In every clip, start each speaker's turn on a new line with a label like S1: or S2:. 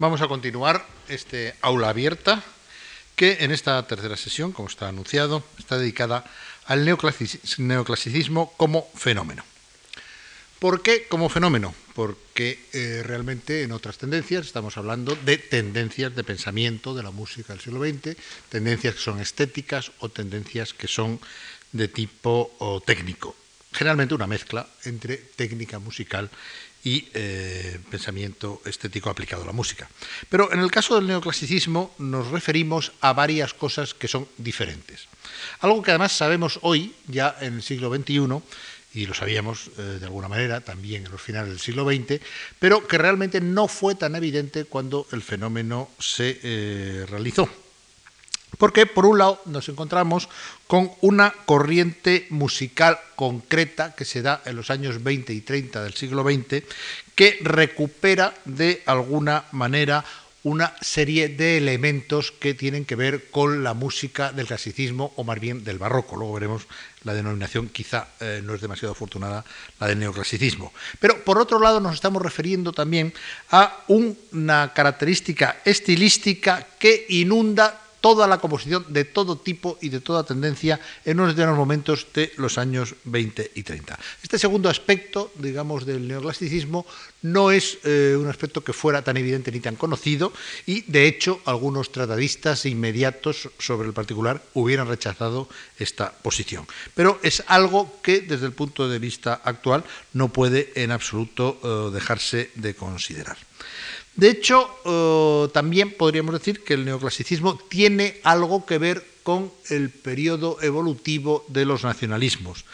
S1: Vamos a continuar este aula abierta que en esta tercera sesión, como está anunciado, está dedicada al neoclasicismo como fenómeno. ¿Por qué como fenómeno? Porque eh, realmente en otras tendencias estamos hablando de tendencias de pensamiento de la música del siglo XX, tendencias que son estéticas o tendencias que son de tipo técnico. Generalmente una mezcla entre técnica musical y eh, pensamiento estético aplicado a la música. Pero en el caso del neoclasicismo nos referimos a varias cosas que son diferentes. Algo que además sabemos hoy, ya en el siglo XXI, y lo sabíamos eh, de alguna manera también en los finales del siglo XX, pero que realmente no fue tan evidente cuando el fenómeno se eh, realizó. Porque, por un lado, nos encontramos con una corriente musical concreta que se da en los años 20 y 30 del siglo XX, que recupera de alguna manera una serie de elementos que tienen que ver con la música del clasicismo o más bien del barroco. Luego veremos la denominación, quizá eh, no es demasiado afortunada, la del neoclasicismo. Pero por otro lado nos estamos refiriendo también a una característica estilística que inunda toda la composición de todo tipo y de toda tendencia en unos determinados momentos de los años 20 y 30. Este segundo aspecto, digamos, del neoclasicismo no es eh, un aspecto que fuera tan evidente ni tan conocido y, de hecho, algunos tratadistas inmediatos sobre el particular hubieran rechazado esta posición. Pero es algo que, desde el punto de vista actual, no puede en absoluto eh, dejarse de considerar. De hecho, eh, también podríamos decir que el neoclasicismo tiene algo que ver con el periodo evolutivo de los nacionalismos.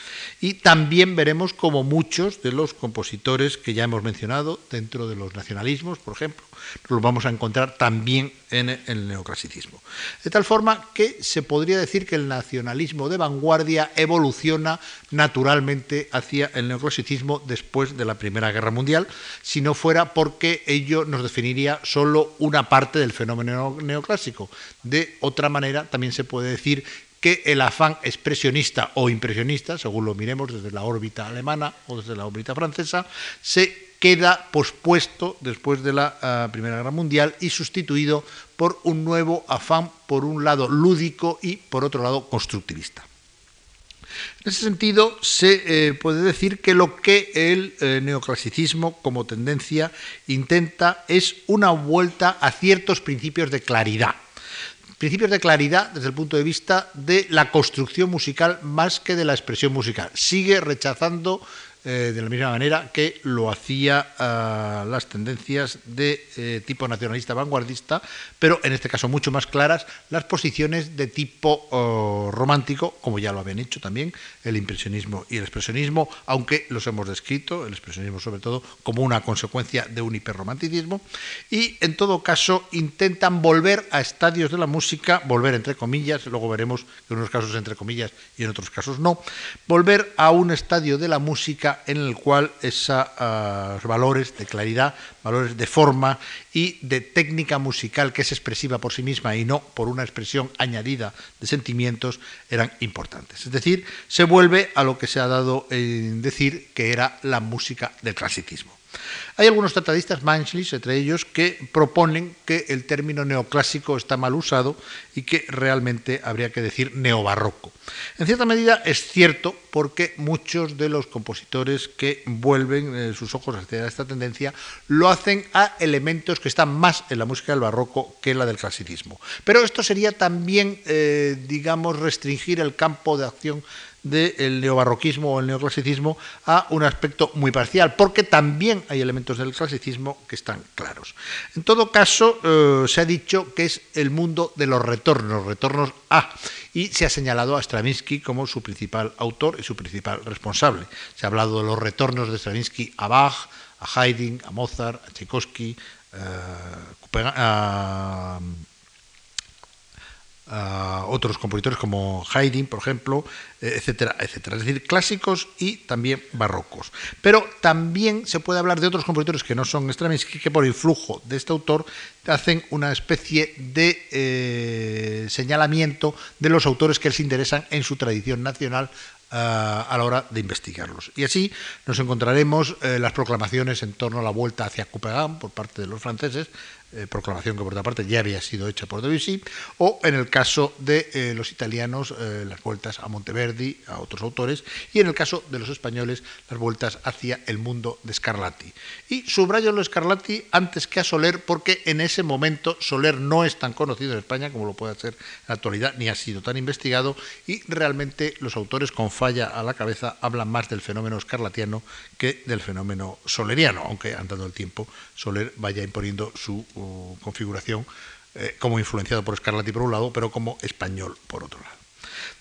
S1: Y también veremos como muchos de los compositores que ya hemos mencionado dentro de los nacionalismos, por ejemplo, los vamos a encontrar también en el neoclasicismo. De tal forma que se podría decir que el nacionalismo de vanguardia evoluciona naturalmente hacia el neoclasicismo después de la Primera Guerra Mundial, si no fuera porque ello nos definiría solo una parte del fenómeno neoclásico. De otra manera, también se puede decir que el afán expresionista o impresionista, según lo miremos desde la órbita alemana o desde la órbita francesa, se queda pospuesto después de la ah, Primera Guerra Mundial y sustituido por un nuevo afán, por un lado lúdico y por otro lado constructivista. En ese sentido, se eh, puede decir que lo que el eh, neoclasicismo como tendencia intenta es una vuelta a ciertos principios de claridad. Principios de claridad desde el punto de vista de la construcción musical más que de la expresión musical. Sigue rechazando eh, de la misma manera que lo hacía ah, las tendencias de eh, tipo nacionalista vanguardista, pero en este caso mucho más claras las posiciones de tipo oh, romántico, como ya lo habían hecho también el impresionismo y el expresionismo, aunque los hemos descrito, el expresionismo sobre todo, como una consecuencia de un hiperromanticismo, y en todo caso intentan volver a estadios de la música, volver entre comillas, luego veremos que en unos casos entre comillas y en otros casos no, volver a un estadio de la música en el cual esos ah, valores de claridad, valores de forma y de técnica musical que es expresiva por sí misma y no por una expresión añadida de sentimientos eran importantes. Es decir, se vuelve a lo que se ha dado en decir que era la música del clasicismo. Hay algunos tratadistas, Manchlis, entre ellos, que proponen que el término neoclásico está mal usado y que realmente habría que decir neobarroco. En cierta medida es cierto porque muchos de los compositores que vuelven eh, sus ojos hacia esta tendencia lo hacen a elementos que están más en la música del barroco que en la del clasicismo. Pero esto sería también, eh, digamos, restringir el campo de acción del neobarroquismo o el neoclasicismo a un aspecto muy parcial, porque también hay elementos del clasicismo que están claros. En todo caso, eh, se ha dicho que es el mundo de los retornos, retornos A, y se ha señalado a Stravinsky como su principal autor y su principal responsable. Se ha hablado de los retornos de Stravinsky a Bach, a Haydn, a Mozart, a Tchaikovsky, eh, a otros compositores como Haydn, por ejemplo, eh, etcétera, etcétera. Es decir, clásicos y también barrocos. Pero también se puede hablar de otros compositores que no son Stravinsky, que por influjo de este autor hacen una especie de eh, señalamiento de los autores que les interesan en su tradición nacional a la hora de investigarlos. Y así nos encontraremos las proclamaciones en torno a la vuelta hacia Copenhague por parte de los franceses, eh, proclamación que por otra parte ya había sido hecha por Debussy, o en el caso de eh, los italianos, eh, las vueltas a Monteverdi, a otros autores, y en el caso de los españoles, las vueltas hacia el mundo de Scarlatti. Y subrayo lo Scarlatti antes que a Soler, porque en ese momento Soler no es tan conocido en España como lo puede ser en la actualidad, ni ha sido tan investigado, y realmente los autores con falla a la cabeza hablan más del fenómeno scarlatiano que del fenómeno soleriano, aunque andando el tiempo Soler vaya imponiendo su configuración eh, como influenciado por Scarlatti por un lado, pero como español por otro lado.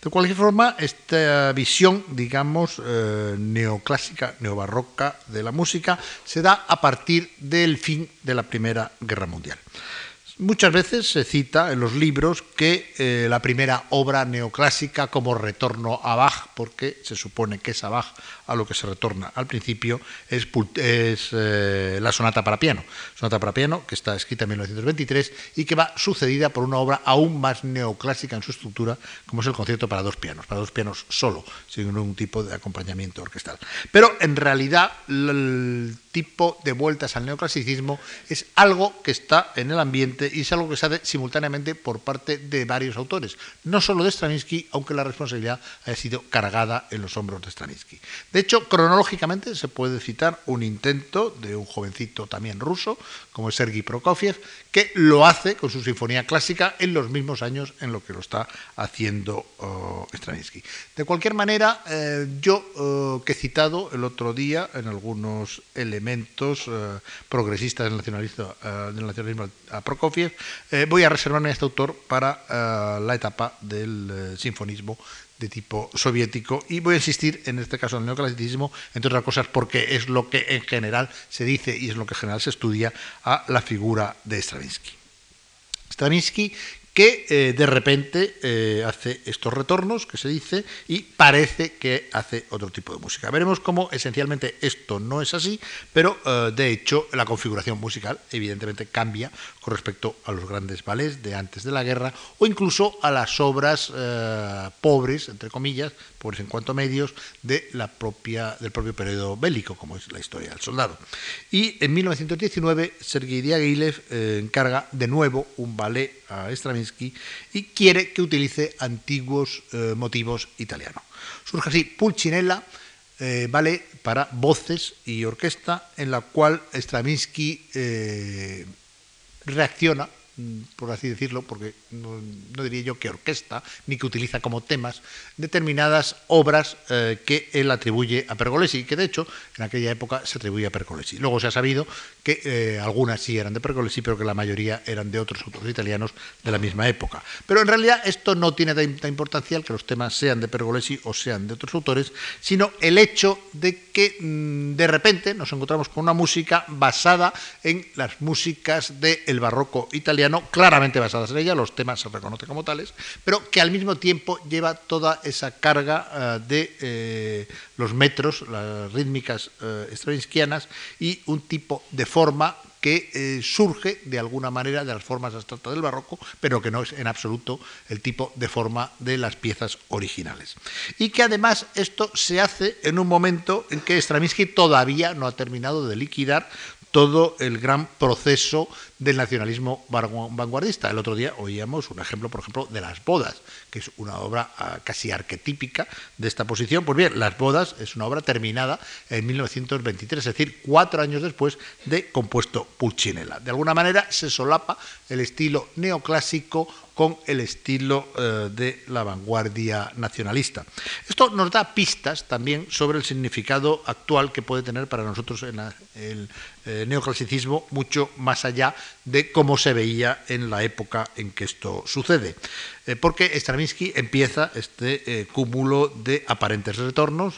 S1: De cualquier forma, esta visión, digamos, eh, neoclásica, neobarroca de la música se da a partir del fin de la Primera Guerra Mundial. Muchas veces se cita en los libros que eh, la primera obra neoclásica como retorno a Bach, porque se supone que es a Bach a lo que se retorna al principio, es, eh, la sonata para piano. Sonata para piano que está escrita en 1923 y que va sucedida por una obra aún más neoclásica en su estructura, como es el concierto para dos pianos, para dos pianos solo, sin ningún tipo de acompañamiento orquestal. Pero en realidad el tipo de vueltas al neoclasicismo es algo que está en el ambiente y es algo que se hace simultáneamente por parte de varios autores, no solo de Stravinsky, aunque la responsabilidad haya sido cargada en los hombros de Stravinsky. De hecho, cronológicamente se puede citar un intento de un jovencito también ruso, como es Sergei Prokofiev, que lo hace con su sinfonía clásica en los mismos años en lo que lo está haciendo oh, Stravinsky. De cualquier manera, eh, yo oh, que he citado el otro día en algunos elementos elementos eh, progresistas del nacionalismo, eh, del nacionalismo a Prokofiev, eh, voy a reservarme a este autor para la etapa del sinfonismo de tipo soviético y voy a insistir en este caso en el neoclasicismo, entre otras cosas porque es lo que en general se dice y es lo que en general se estudia a la figura de Stravinsky. Stravinsky que eh, de repente eh, hace estos retornos, que se dice, y parece que hace otro tipo de música. Veremos cómo esencialmente esto no es así, pero eh, de hecho la configuración musical evidentemente cambia con respecto a los grandes ballets de antes de la guerra o incluso a las obras pobres, entre comillas, pobres en cuanto a medios, de la propia, del propio periodo bélico, como es la historia del soldado. Y en 1919 Sergei Diaghilev encarga de nuevo un ballet a Stravinsky y quiere que utilice antiguos eh, motivos italianos. Surge así Pulcinella, eh, para voces y orquesta, en la cual Stravinsky eh, reacciona por así decirlo, porque no, diría yo que orquesta, ni que utiliza como temas determinadas obras eh, que él atribuye a Pergolesi, que de hecho en aquella época se atribuye a Pergolesi. Luego se ha sabido que eh, algunas sí eran de Pergolesi, pero que la mayoría eran de otros autores italianos de la misma época. Pero en realidad esto no tiene tanta importancia que los temas sean de Pergolesi o sean de otros autores, sino el hecho de que mm, de repente nos encontramos con una música basada en las músicas del barroco italiano, claramente basadas en ella, los temas se reconocen como tales, pero que al mismo tiempo lleva toda esa carga eh, de eh, los metros, las rítmicas uh, y un tipo de forma que surge de alguna manera de las formas abstractas del barroco, pero que no es en absoluto el tipo de forma de las piezas originales. Y que además esto se hace en un momento en que Stravinsky todavía no ha terminado de liquidar todo el gran proceso del nacionalismo vanguardista. El otro día oíamos un ejemplo, por ejemplo, de Las Bodas, que es una obra ah, casi arquetípica de esta posición. Pues bien, Las Bodas es una obra terminada en 1923, es decir, cuatro años después de compuesto Pulcinella. De alguna manera se solapa el estilo neoclásico con el estilo eh, de la vanguardia nacionalista. Esto nos da pistas también sobre el significado actual que puede tener para nosotros en el eh, neoclasicismo, mucho más allá de cómo se veía en la época en que esto sucede. Eh, porque Stravinsky empieza este cúmulo de aparentes retornos,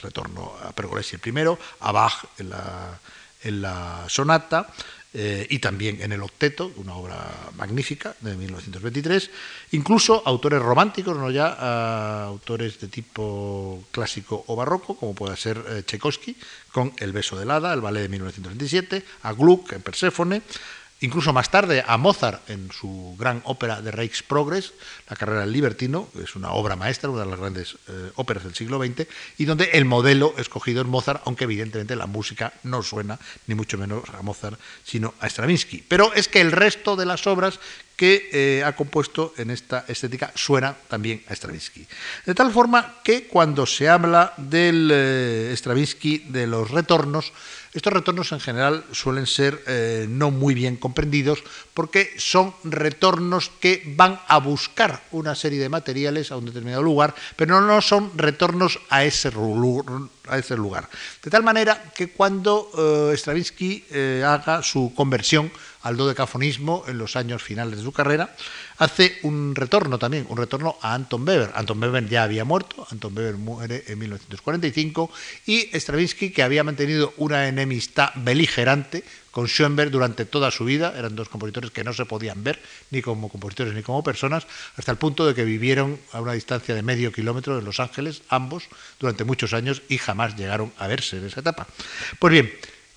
S1: retorno a Pergolesi el primero, a Bach en la, en la sonata, eh, y también en el Octeto, una obra magnífica de 1923, incluso autores románticos, no ya autores de tipo clásico o barroco, como puede ser eh, Tchaikovsky, con El beso del hada, el ballet de 1927, a Gluck en Perséfone, incluso más tarde a Mozart en su gran ópera de Reichsprogress, La carrera del libertino, que es una obra maestra, una de las grandes eh, óperas del siglo XX, y donde el modelo escogido es Mozart, aunque evidentemente la música no suena ni mucho menos a Mozart, sino a Stravinsky. Pero es que el resto de las obras que eh, ha compuesto en esta estética suena también a Stravinsky. De tal forma que cuando se habla del eh, Stravinsky de los retornos, estos retornos en general suelen ser eh, no muy bien comprendidos porque son retornos que van a buscar una serie de materiales a un determinado lugar, pero no son retornos a ese, lugar. De tal manera que cuando Stravinsky haga su conversión al dodecafonismo en los años finales de su carrera, hace un retorno también, un retorno a Anton Weber. Anton Weber ya había muerto, Anton Weber muere en 1945 y Stravinsky, que había mantenido una enemistad beligerante con Schoenberg durante toda su vida, eran dos compositores que no se podían ver ni como compositores ni como personas, hasta el punto de que vivieron a una distancia de medio kilómetro de Los Ángeles, ambos, durante muchos años y jamás llegaron a verse en esa etapa. Pues bien,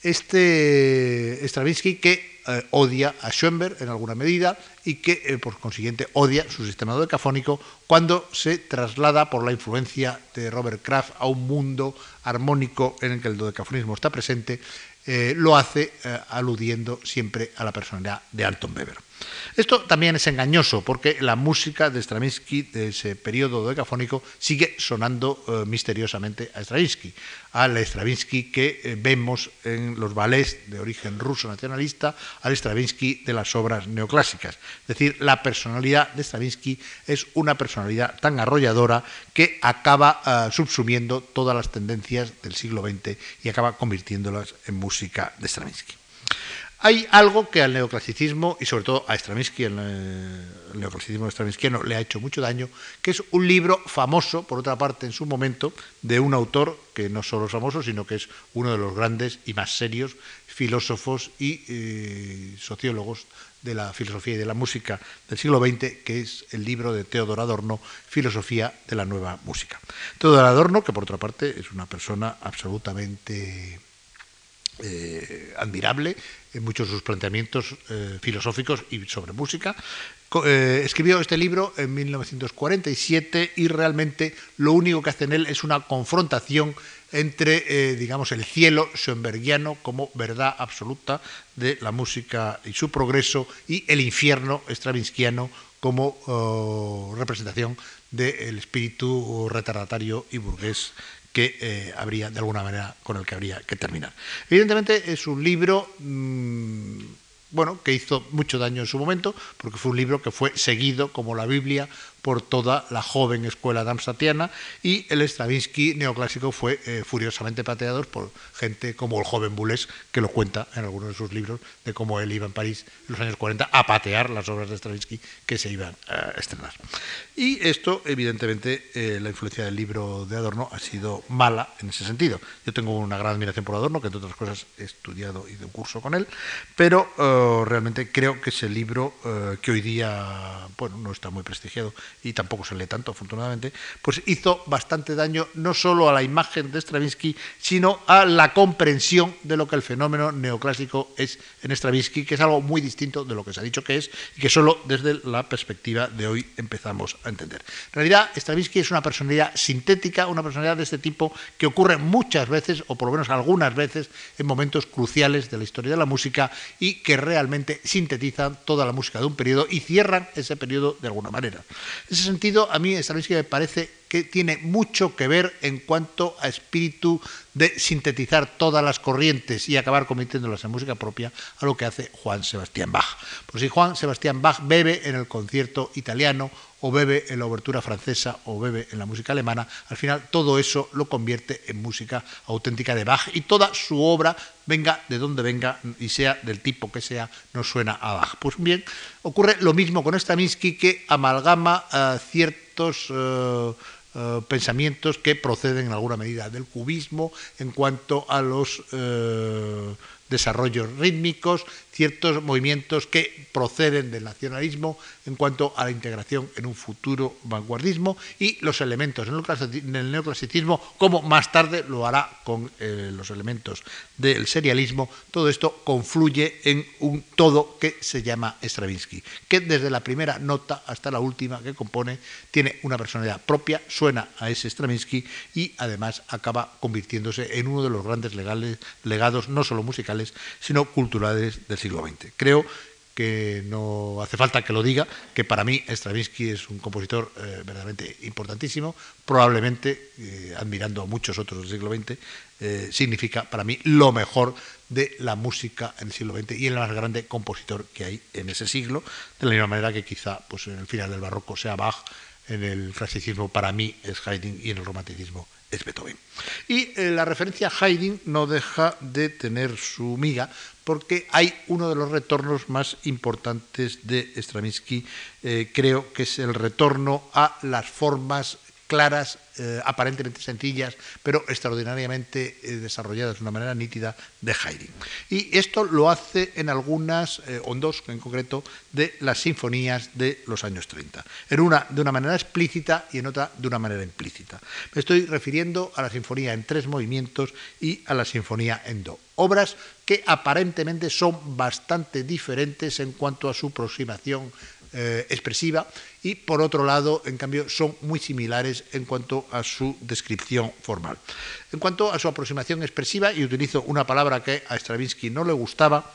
S1: este Stravinsky que eh, odia a Schoenberg en alguna medida y que, eh, por consiguiente, odia su sistema dodecafónico cuando se traslada por la influencia de Robert Kraft a un mundo armónico en el que el dodecafonismo está presente, eh, lo hace aludiendo siempre a la personalidad de Anton Weber. Esto también es engañoso porque la música de Stravinsky de ese periodo decafónico sigue sonando eh, misteriosamente a Stravinsky, al Stravinsky que eh, vemos en los ballets de origen ruso nacionalista, al Stravinsky de las obras neoclásicas. Es decir, la personalidad de Stravinsky es una personalidad tan arrolladora que acaba eh, subsumiendo todas las tendencias del siglo XX y acaba convirtiéndolas en música de Stravinsky. Hay algo que al neoclasicismo y sobre todo a Stravinsky, el, neoclasicismo stravinskiano, le ha hecho mucho daño, que es un libro famoso, por otra parte, en su momento, de un autor que no solo es famoso, sino que es uno de los grandes y más serios filósofos y eh, sociólogos de la filosofía y de la música del siglo XX, que es el libro de Teodor Adorno, Filosofía de la Nueva Música. Teodor Adorno, que por otra parte es una persona absolutamente eh, admirable en muchos de sus planteamientos eh, filosóficos y sobre música. Eh, escribió este libro en 1947 y realmente lo único que hace en él es una confrontación entre, digamos, el cielo schoenbergiano como verdad absoluta de la música y su progreso y el infierno stravinskiano como oh, representación del espíritu retardatario y burgués que eh, habría, de alguna manera, con el que habría que terminar. Evidentemente es un libro, mm, bueno, que hizo mucho daño en su momento, porque fue un libro que fue seguido como la Biblia por toda la joven escuela damsatiana y el Stravinsky neoclásico fue eh, furiosamente pateado por gente como el joven Boulez, que lo cuenta en algunos de sus libros, de cómo él iba en París en los años 40 a patear las obras de Stravinsky que se iban a estrenar. Y esto, evidentemente, eh, la influencia del libro de Adorno ha sido mala en ese sentido. Yo tengo una gran admiración por Adorno, que entre otras cosas he estudiado y de un curso con él, pero eh, realmente creo que ese libro, que hoy día bueno, no está muy prestigiado, y tampoco se lee tanto, afortunadamente, pues hizo bastante daño no solo a la imagen de Stravinsky, sino a la comprensión de lo que el fenómeno neoclásico es en Stravinsky, que es algo muy distinto de lo que se ha dicho que es y que solo desde la perspectiva de hoy empezamos a entender. En realidad, Stravinsky es una personalidad sintética, una personalidad de este tipo que ocurre muchas veces, o por lo menos algunas veces, en momentos cruciales de la historia de la música y que realmente sintetizan toda la música de un periodo y cierran ese periodo de alguna manera. En ese sentido, a mí Stravinsky me parece que tiene mucho que ver en cuanto a espíritu de sintetizar todas las corrientes y acabar convirtiéndolas en música propia a lo que hace Juan Sebastián Bach. Por si Juan Sebastián Bach bebe en el concierto italiano o bebe en la obertura francesa o bebe en la música alemana, al final todo eso lo convierte en música auténtica de Bach y toda su obra, venga de donde venga y sea del tipo que sea, no suena a Bach. Pues bien, ocurre lo mismo con Stravinsky que amalgama eh, ciertos... Eh, eh, pensamientos que proceden en alguna medida del cubismo en cuanto a los desarrollos rítmicos, ciertos movimientos que proceden del nacionalismo en cuanto a la integración en un futuro vanguardismo y los elementos en el neoclasicismo, como más tarde lo hará con eh, los elementos del serialismo, todo esto confluye en un todo que se llama Stravinsky, que desde la primera nota hasta la última que compone tiene una personalidad propia, suena a ese Stravinsky y además acaba convirtiéndose en uno de los grandes legales, legados, no solo musicales, sino culturales del Creo que no hace falta que lo diga, que para mí Stravinsky es un compositor eh, verdaderamente importantísimo, probablemente, eh, admirando a muchos otros del siglo XX, eh, significa para mí lo mejor de la música en el siglo XX y el más grande compositor que hay en ese siglo, de la misma manera que quizá pues, en el final del barroco sea Bach, en el clasicismo para mí es Haydn y en el romanticismo es Beethoven. Y la referencia a Haydn no deja de tener su miga, porque hay uno de los retornos más importantes de Stravinsky, eh, creo que es el retorno a las formas claras, eh, aparentemente sencillas, pero extraordinariamente eh, desarrolladas de una manera nítida de Haydn. Y esto lo hace en algunas, eh, o en dos en concreto, de las sinfonías de los años 30. En una de una manera explícita y en otra de una manera implícita. Me estoy refiriendo a la sinfonía en tres movimientos y a la sinfonía en do. Obras que aparentemente son bastante diferentes en cuanto a su aproximación eh, expresiva y por otro lado, en cambio, son muy similares en cuanto a su descripción formal. En cuanto a su aproximación expresiva, y utilizo una palabra que a Stravinsky no le gustaba,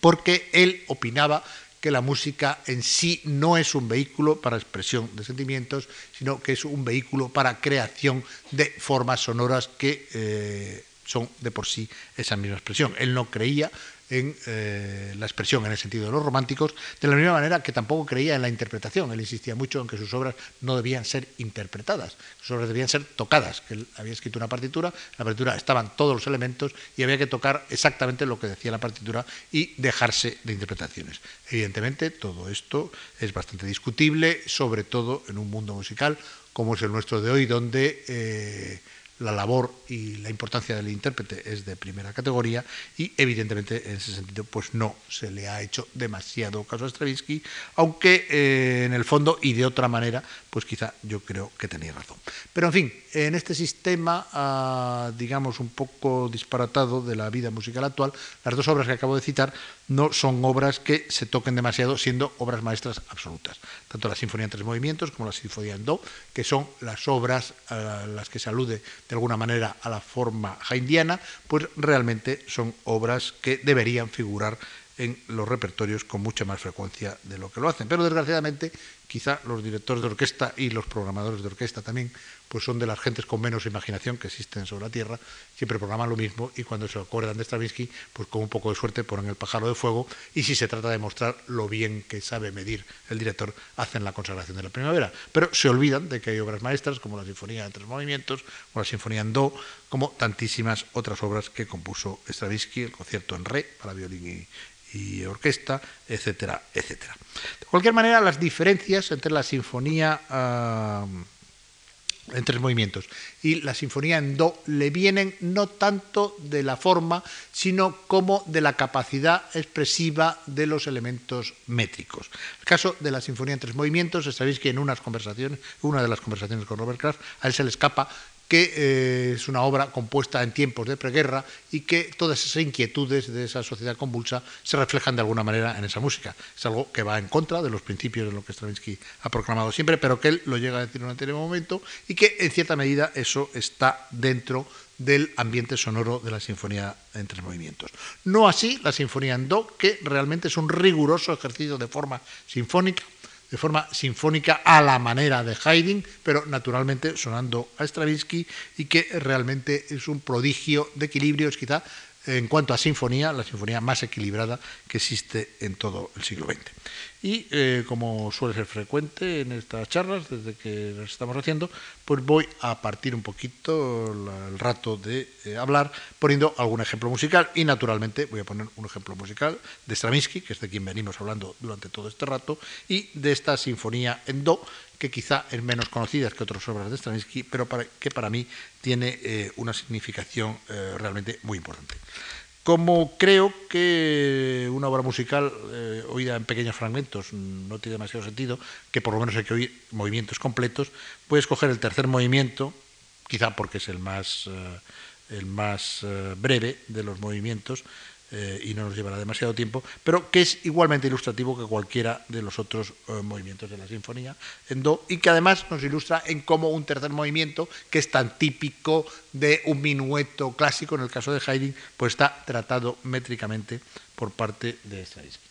S1: porque él opinaba que la música en sí no es un vehículo para expresión de sentimientos, sino que es un vehículo para creación de formas sonoras que eh, son de por sí esa misma expresión. Él no creía en eh, la expresión en el sentido de los románticos, de la misma manera que tampoco creía en la interpretación. Él insistía mucho en que sus obras no debían ser interpretadas, sus obras debían ser tocadas, que él había escrito una partitura, en la partitura estaban todos los elementos y había que tocar exactamente lo que decía la partitura y dejarse de interpretaciones. Evidentemente, todo esto es bastante discutible, sobre todo en un mundo musical como es el nuestro de hoy, donde... Eh, la labor y la importancia del intérprete es de primera categoría y evidentemente en ese sentido pues no se le ha hecho demasiado caso a Stravinsky, aunque eh, en el fondo y de otra manera pues quizá yo creo que tenía razón. Pero en fin, en este sistema ah, digamos un poco disparatado de la vida musical actual, las dos obras que acabo de citar no son obras que se toquen demasiado siendo obras maestras absolutas. Tanto la Sinfonía en tres movimientos como la Sinfonía en do, que son las obras a las que se alude de alguna manera a la forma haindiana, pues realmente son obras que deberían figurar en los repertorios con mucha más frecuencia de lo que lo hacen. Pero desgraciadamente, quizá los directores de orquesta y los programadores de orquesta también pues son de las gentes con menos imaginación que existen sobre la Tierra, siempre programan lo mismo y cuando se acuerdan de Stravinsky, pues con un poco de suerte ponen el pájaro de fuego y si se trata de mostrar lo bien que sabe medir el director, hacen la consagración de la primavera. Pero se olvidan de que hay obras maestras como la Sinfonía en tres movimientos o la Sinfonía en do, como tantísimas otras obras que compuso Stravinsky, el concierto en re para violín y, orquesta, etcétera, etcétera. De cualquier manera, las diferencias entre la sinfonía ah, en tres movimientos. Y la sinfonía en do le vienen no tanto de la forma, sino como de la capacidad expresiva de los elementos métricos. El caso de la sinfonía en tres movimientos, sabéis que en unas conversaciones, una de las conversaciones con Robert Kraft, a él se le escapa que eh, es una obra compuesta en tiempos de preguerra y que todas esas inquietudes de esa sociedad convulsa se reflejan de alguna manera en esa música. Es algo que va en contra de los principios de lo que Stravinsky ha proclamado siempre, pero que él lo llega a decir en un anterior momento y que en cierta medida eso está dentro del ambiente sonoro de la sinfonía en tres movimientos. No así la sinfonía en do, que realmente es un riguroso ejercicio de forma sinfónica de forma sinfónica a la manera de Haydn, pero naturalmente sonando a Stravinsky y que realmente es un prodigio de equilibrios quizá en cuanto a sinfonía, la sinfonía más equilibrada que existe en todo el siglo XX. Y eh, como suele ser frecuente en estas charlas, desde que las estamos haciendo, pues voy a partir un poquito el rato de eh, hablar poniendo algún ejemplo musical y naturalmente voy a poner un ejemplo musical de Stravinsky, que es de quien venimos hablando durante todo este rato, y de esta sinfonía en do, que quizá es menos conocida que otras obras de Stravinsky, pero que para mí tiene eh, una significación realmente muy importante. Como creo que una obra musical eh, oída en pequeños fragmentos no tiene demasiado sentido, que por lo menos hay que oír movimientos completos, puedes coger el tercer movimiento, quizá porque es el más, eh, el más eh, breve de los movimientos, eh, y no nos llevará demasiado tiempo, pero que es igualmente ilustrativo que cualquiera de los otros eh, movimientos de la sinfonía en Do y que además nos ilustra en cómo un tercer movimiento, que es tan típico de un minueto clásico, en el caso de Haydn, pues está tratado métricamente por parte de Stravinsky.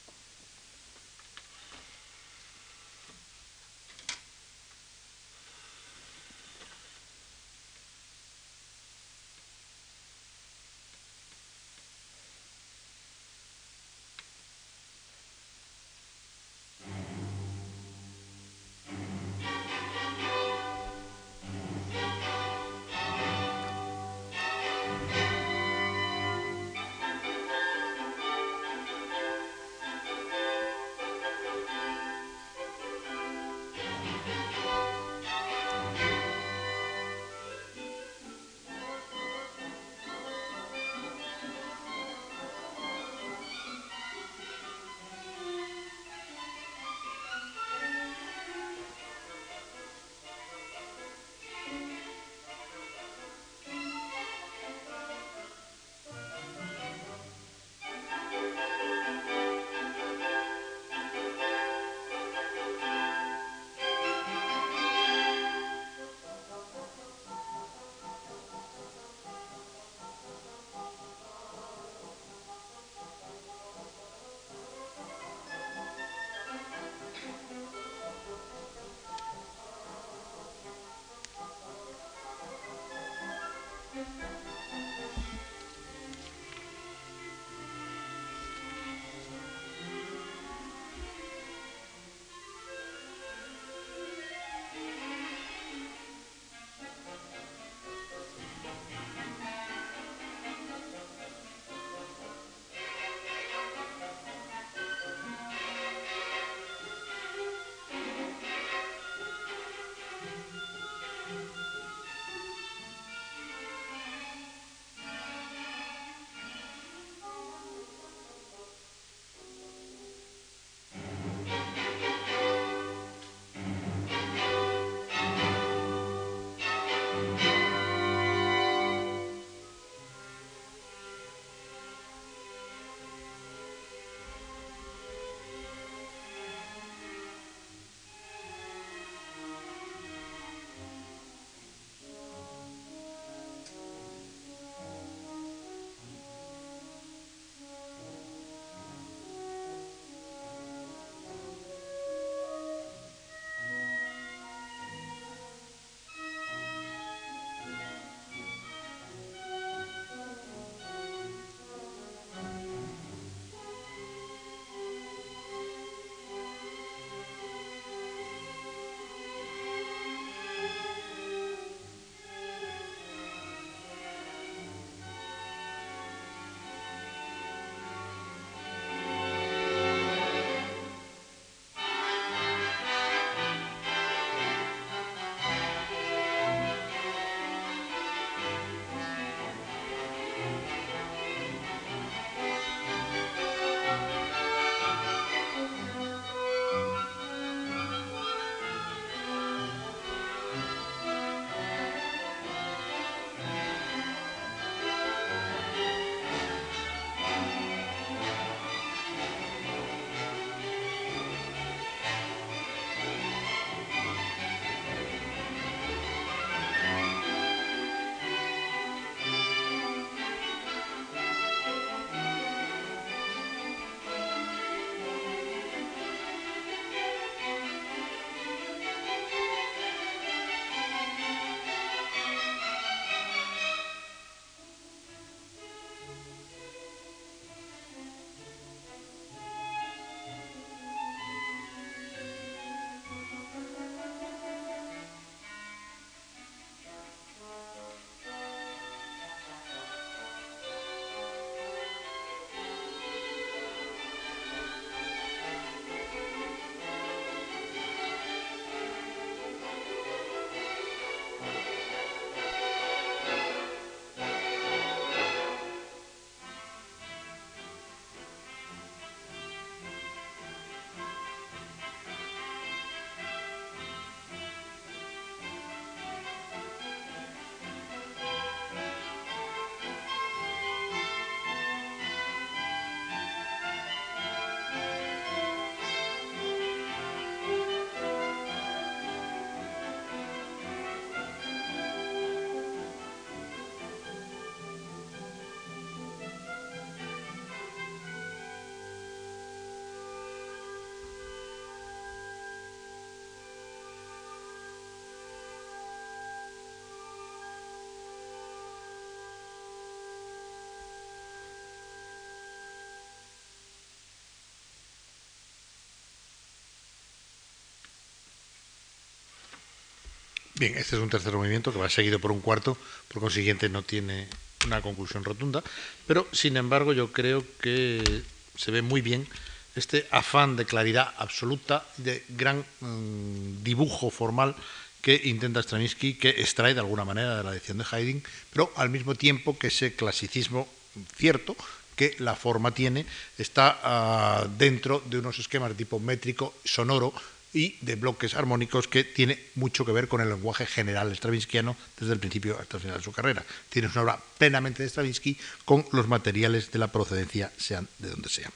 S1: Bien, este es un tercer movimiento que va seguido por un cuarto, por consiguiente no tiene una conclusión rotunda, pero sin embargo yo creo que se ve muy bien este afán de claridad absoluta, de gran mm, dibujo formal que intenta Stravinsky, que extrae de alguna manera de la edición de Haydn, pero al mismo tiempo que ese clasicismo cierto que la forma tiene está ah, dentro de unos esquemas de tipo métrico, sonoro, y de bloques armónicos que tiene mucho que ver con el lenguaje general stravinskiano desde el principio hasta el final de su carrera. Tiene una obra plenamente de Stravinsky con los materiales de la procedencia, sean de donde sean.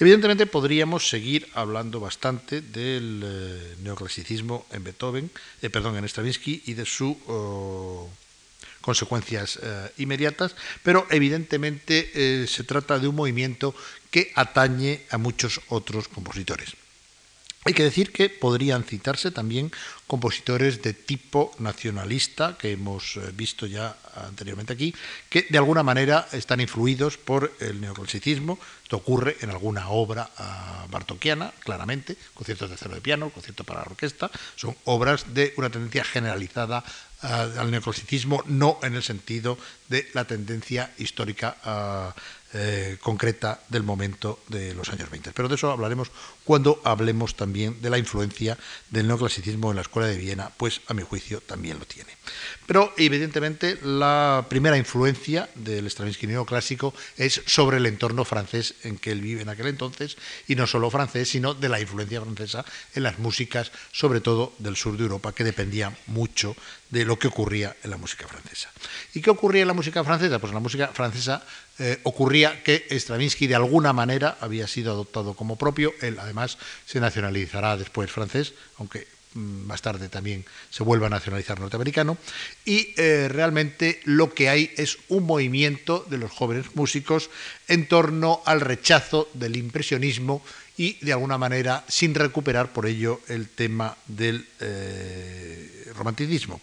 S1: Evidentemente podríamos seguir hablando bastante del eh, neoclasicismo en Beethoven, eh, perdón, en Stravinsky y de sus oh, consecuencias eh, inmediatas, pero evidentemente se trata de un movimiento que atañe a muchos otros compositores. Hay que decir que podrían citarse también compositores de tipo nacionalista que hemos eh, visto ya anteriormente aquí, que de alguna manera están influidos por el neoclasicismo. Esto ocurre en alguna obra uh, bartokiana, claramente, conciertos de cero de piano, concierto para la orquesta, son obras de una tendencia generalizada ah, al neoclasicismo, no en el sentido de la tendencia histórica uh, eh, concreta del momento de los años 20. Pero de eso hablaremos cuando hablemos también de la influencia del neoclasicismo en la Escuela de Viena, pues a mi juicio también lo tiene. Pero evidentemente la primera influencia del Stravinsky neoclásico es sobre el entorno francés en que él vive en aquel entonces, y no solo francés, sino de la influencia francesa en las músicas, sobre todo del sur de Europa, que dependían mucho de lo que ocurría en la música francesa. ¿Y qué ocurría francesa? Pues en la música francesa eh, ocurría que Stravinsky de alguna manera había sido adoptado como propio, él además se nacionalizará después francés, aunque mm, más tarde también se vuelva a nacionalizar norteamericano, y eh, realmente lo que hay es un movimiento de los jóvenes músicos en torno al rechazo del impresionismo y de alguna manera sin recuperar por ello el tema del eh, romanticismo.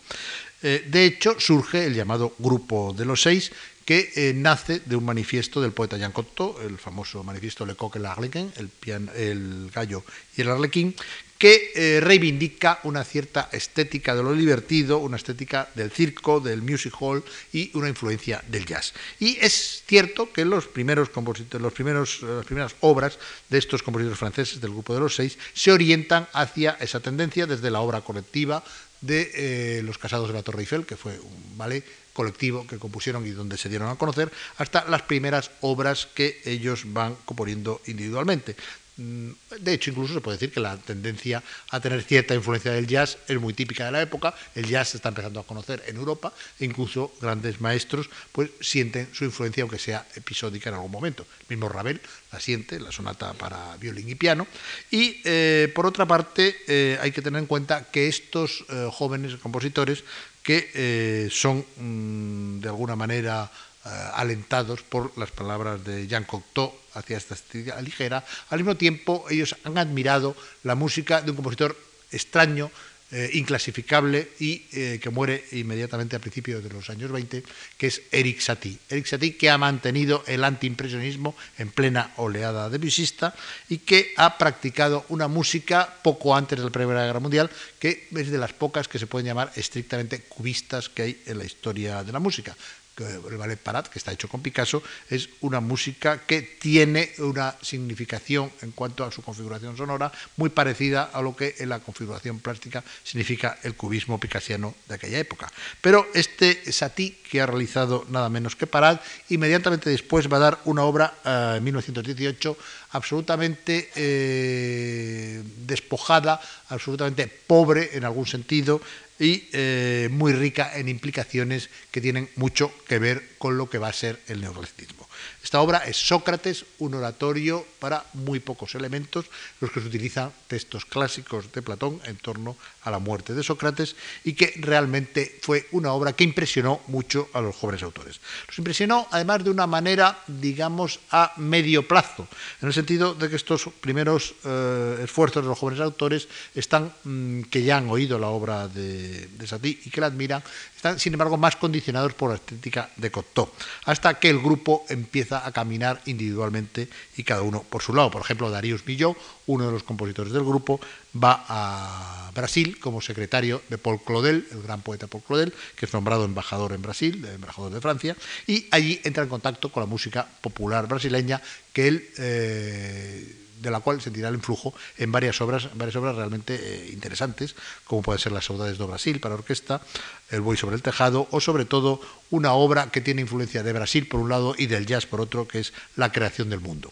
S1: De hecho, surge el llamado Grupo de los Seis, que eh, nace de un manifiesto del poeta Jean Cocteau, el famoso manifiesto Le Coq et l'Arlequin, el, el, gallo y el arlequín, que eh, reivindica una cierta estética de lo divertido, una estética del circo, del music hall y una influencia del jazz. Y es cierto que los primeros compositores, los primeros, eh, las primeras obras de estos compositores franceses del grupo de los seis se orientan hacia esa tendencia desde la obra colectiva de Los Casados de la Torre Eiffel, que fue un ballet colectivo que compusieron y donde se dieron a conocer, hasta las primeras obras que ellos van componiendo individualmente. Mm, de hecho, incluso se puede decir que la tendencia a tener cierta influencia del jazz es muy típica de la época. El jazz se está empezando a conocer en Europa e incluso grandes maestros pues, sienten su influencia, aunque sea episódica en algún momento. El mismo Ravel la siente, la sonata para violín y piano. Y eh, por otra parte, eh, hay que tener en cuenta que estos eh, jóvenes compositores que son mm, de alguna manera alentados por las palabras de Jean Cocteau hacia esta estética ligera. Al mismo tiempo, ellos han admirado la música de un compositor extraño, eh, inclasificable y eh, que muere inmediatamente a principios de los años 20, que es Eric Satie. Eric Satie que ha mantenido el antiimpresionismo en plena oleada de visista y que ha practicado una música poco antes de la Primera Guerra Mundial, que es de las pocas que se pueden llamar estrictamente cubistas que hay en la historia de la música el ballet Parat, que está hecho con Picasso, es una música que tiene una significación en cuanto a su configuración sonora muy parecida a lo que en la configuración plástica significa el cubismo picasiano de aquella época. Pero este Satie, que ha realizado nada menos que Parat, inmediatamente después va a dar una obra eh, en 1918 absolutamente eh, despojada, absolutamente pobre en algún sentido, y eh, muy rica en implicaciones que tienen mucho que ver con lo que va a ser el neoclasicismo. Esta obra es Sócrates, un oratorio para muy pocos elementos, los que se utilizan textos clásicos de Platón en torno a la muerte de Sócrates y que realmente fue una obra que impresionó mucho a los jóvenes autores. Los impresionó además de una manera, digamos, a medio plazo, en el sentido de que estos primeros eh, esfuerzos de los jóvenes autores están, mm, que ya han oído la obra de, de Satie y que la admiran, están sin embargo más condicionados por la estética de Cocteau, hasta que el grupo empieza a caminar individualmente y cada uno por su lado. Por ejemplo, Darius Milhaud, uno de los compositores del grupo, va a Brasil como secretario de Paul Claudel, el gran poeta Paul Claudel, que es nombrado embajador en Brasil, embajador de Francia, y allí entra en contacto con la música popular brasileña que él eh, de la cual sentirá el influjo en varias obras, varias obras realmente eh, interesantes, como pueden ser las Saudades do Brasil para orquesta, El Boy sobre el Tejado, o sobre todo una obra que tiene influencia de Brasil por un lado y del jazz por otro, que es La creación del mundo.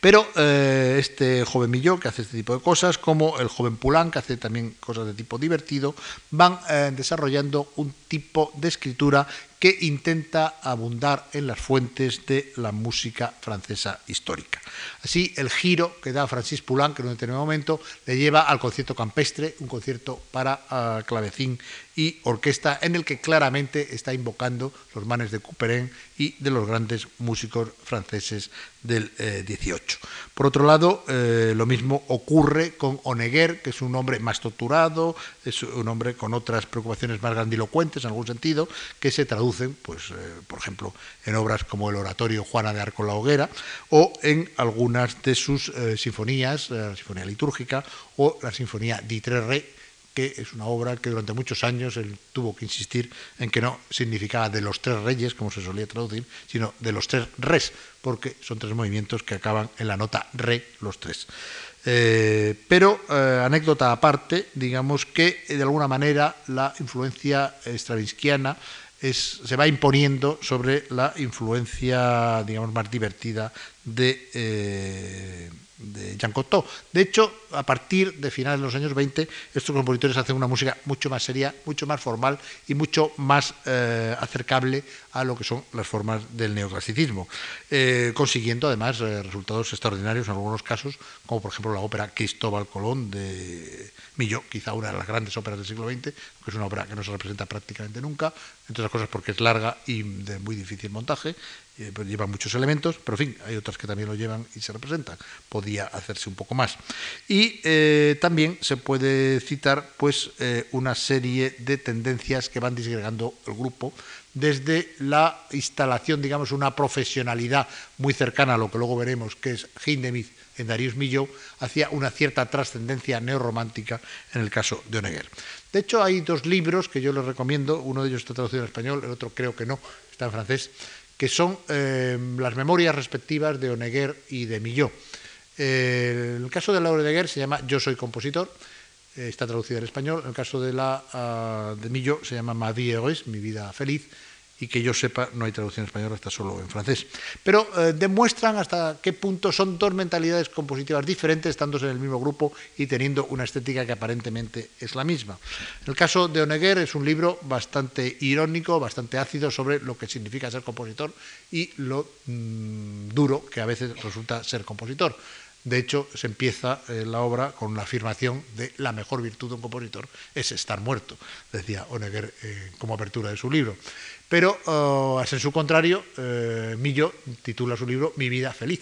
S1: Pero eh, este joven Milló, que hace este tipo de cosas, como el joven Pulán, que hace también cosas de tipo divertido, van eh, desarrollando un tipo de escritura que intenta abundar en las fuentes de la música francesa histórica. Así, el giro que da Francis Poulenc en un determinado momento le lleva al concierto campestre, un concierto para uh, clavecín y orquesta en el que claramente está invocando los manes de Couperin y de los grandes músicos franceses del eh, 18. Por otro lado, eh, lo mismo ocurre con Honegger, que es un hombre más torturado, es un hombre con otras preocupaciones más grandilocuentes en algún sentido, que se pues, eh, por ejemplo, en obras como el oratorio Juana de Arco la Hoguera o en algunas de sus eh, sinfonías, la sinfonía litúrgica o la sinfonía di Tre Re, que es una obra que durante muchos años él tuvo que insistir en que no significaba de los tres reyes, como se solía traducir, sino de los tres res, porque son tres movimientos que acaban en la nota re, los tres. Eh, pero, anécdota aparte, digamos que de alguna manera la influencia stravinskiana se va imponiendo sobre la influencia, digamos, más divertida de... Eh, de Jean Cocteau. De hecho, a partir de finales de los años 20, estos compositores hacen una música mucho más seria, mucho más formal y mucho más eh, acercable a lo que son las formas del neoclasicismo, eh, consiguiendo además resultados extraordinarios en algunos casos, como por ejemplo la ópera Cristóbal Colón de Millo, quizá una de las grandes óperas del siglo XX, que es una ópera que no se representa prácticamente nunca, entre otras cosas porque es larga y de muy difícil montaje, eh, lleva muchos elementos, pero en fin, hay otras que también lo llevan y se representan. Podía hacerse un poco más. Y eh, también se puede citar pues, eh, una serie de tendencias que van disgregando el grupo desde la instalación, digamos, una profesionalidad muy cercana a lo que luego veremos, que es Hindemith en Darius Milhaud, hacia una cierta trascendencia neorromántica en el caso de Honegger. De hecho, hay dos libros que yo les recomiendo, uno de ellos está traducido en español, el otro creo que no, está en francés, que son eh, las memorias respectivas de Honegger y de Millot. Eh, el caso de Laura Honegger se llama Yo soy compositor, eh, está traducida en español. En el caso de, la, uh, de Millot se llama Ma vie mi vida feliz y que yo sepa no hay traducción en español, está solo en francés. Pero eh, demuestran hasta qué punto son dos mentalidades compositivas diferentes, estando en el mismo grupo y teniendo una estética que aparentemente es la misma. El caso de Honegger es un libro bastante irónico, bastante ácido sobre lo que significa ser compositor y lo mmm, duro que a veces resulta ser compositor. De hecho, se empieza eh, la obra con la afirmación de la mejor virtud de un compositor es estar muerto, decía Honegger eh, como apertura de su libro. Pero, uh, en su contrario, eh, Millo titula su libro Mi vida feliz.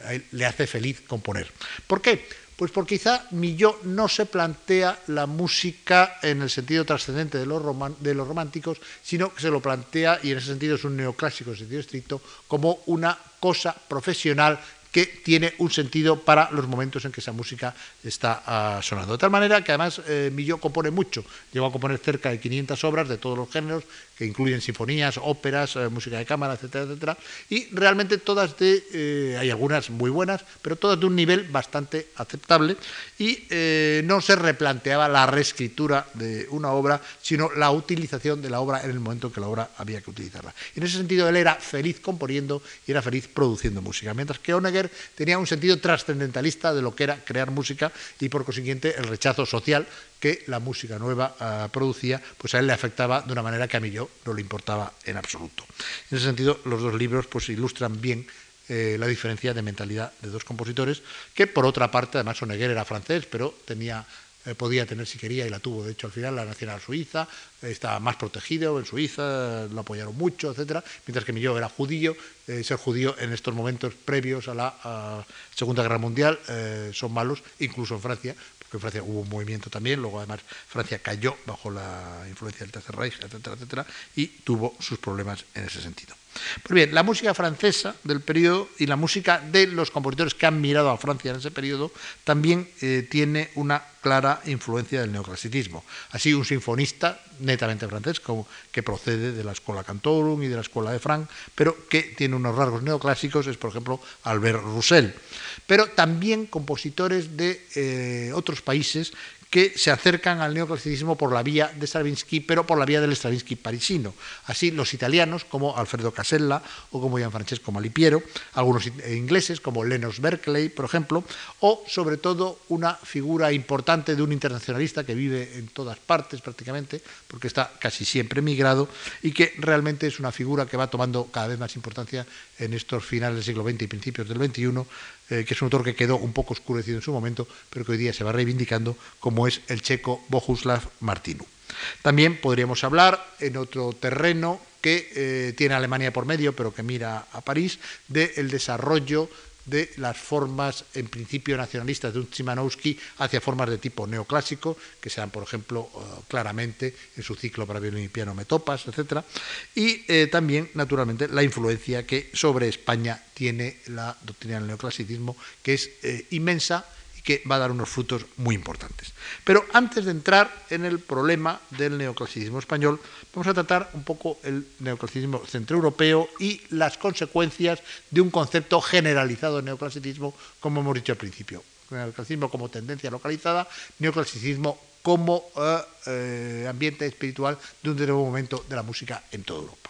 S1: A le hace feliz componer. ¿Por qué? Pues porque quizá Milló no se plantea la música en el sentido trascendente de de los, románticos, sino que se lo plantea, y en ese sentido es un neoclásico en sentido estricto, como una cosa profesional que tiene un sentido para los momentos en que esa música está uh, sonando. De tal manera que además eh, Milló compone mucho, llegó a componer cerca de 500 obras de todos los géneros, que incluyen sinfonías, óperas, eh, música de cámara, etcétera, etcétera, y realmente todas de, eh, hay algunas muy buenas, pero todas de un nivel bastante aceptable, y eh, no se replanteaba la reescritura de una obra, sino la utilización de la obra en el momento en que la obra había que utilizarla. En ese sentido, él era feliz componiendo y era feliz produciendo música, mientras que Honegger tenía un sentido trascendentalista de lo que era crear música y por consiguiente el rechazo social que la música nueva uh, producía, pues a él le afectaba de una manera que a mí yo no le importaba en absoluto. En ese sentido, los dos libros pues ilustran bien eh, la diferencia de mentalidad de dos compositores, que por otra parte, además Honegger era francés, pero tenía eh, podía tener si quería y la tuvo, de hecho al final la nacional suiza, estaba más protegido en Suiza, lo apoyaron mucho, etcétera, mientras que mi yo era judío, eh, ser judío en estos momentos previos a la Segunda Guerra Mundial eh, son malos, incluso en Francia, porque en Francia hubo un movimiento también, luego además Francia cayó bajo la influencia del Tercer Reich, etcétera, etcétera, y tuvo sus problemas en ese sentido. Pues bien, la música francesa del periodo y la música de los compositores que han mirado a Francia en ese periodo también eh, tiene una clara influencia del neoclasicismo. Así, un sinfonista netamente francés, como, que procede de la escuela Cantorum y de la escuela de Franck, pero que tiene unos rasgos neoclásicos, es por ejemplo Albert Roussel. Pero también compositores de eh, otros países que se acercan al neoclasicismo por la vía de Stravinsky, pero por la vía del Stravinsky parisino. Así los italianos, como Alfredo Casella o como Gianfrancesco Malipiero, algunos ingleses, como Lenos Berkeley, por ejemplo, o sobre todo una figura importante de un internacionalista que vive en todas partes prácticamente, porque está casi siempre migrado, y que realmente es una figura que va tomando cada vez más importancia en estos finales del siglo XX y principios del XXI, eh, que es un autor que quedó un poco oscurecido en su momento, pero que hoy día se va reivindicando, como es el checo Bohuslav Martinu. También podríamos hablar en otro terreno que eh, tiene Alemania por medio, pero que mira a París, del desarrollo de las formas, en principio nacionalistas, de un Chimanowski hacia formas de tipo neoclásico, que sean, por ejemplo, eh, claramente en su ciclo para violín y piano Metopas, etc. Y eh, también, naturalmente, la influencia que sobre España tiene la doctrina del neoclasicismo, que es eh, inmensa que va a dar unos frutos muy importantes. Pero antes de entrar en el problema del neoclasicismo español, vamos a tratar un poco el neoclasicismo centroeuropeo y las consecuencias de un concepto generalizado de neoclasicismo, como hemos dicho al principio. Neoclasicismo como tendencia localizada, neoclasicismo como eh, eh, ambiente espiritual de un nuevo momento de la música en toda Europa.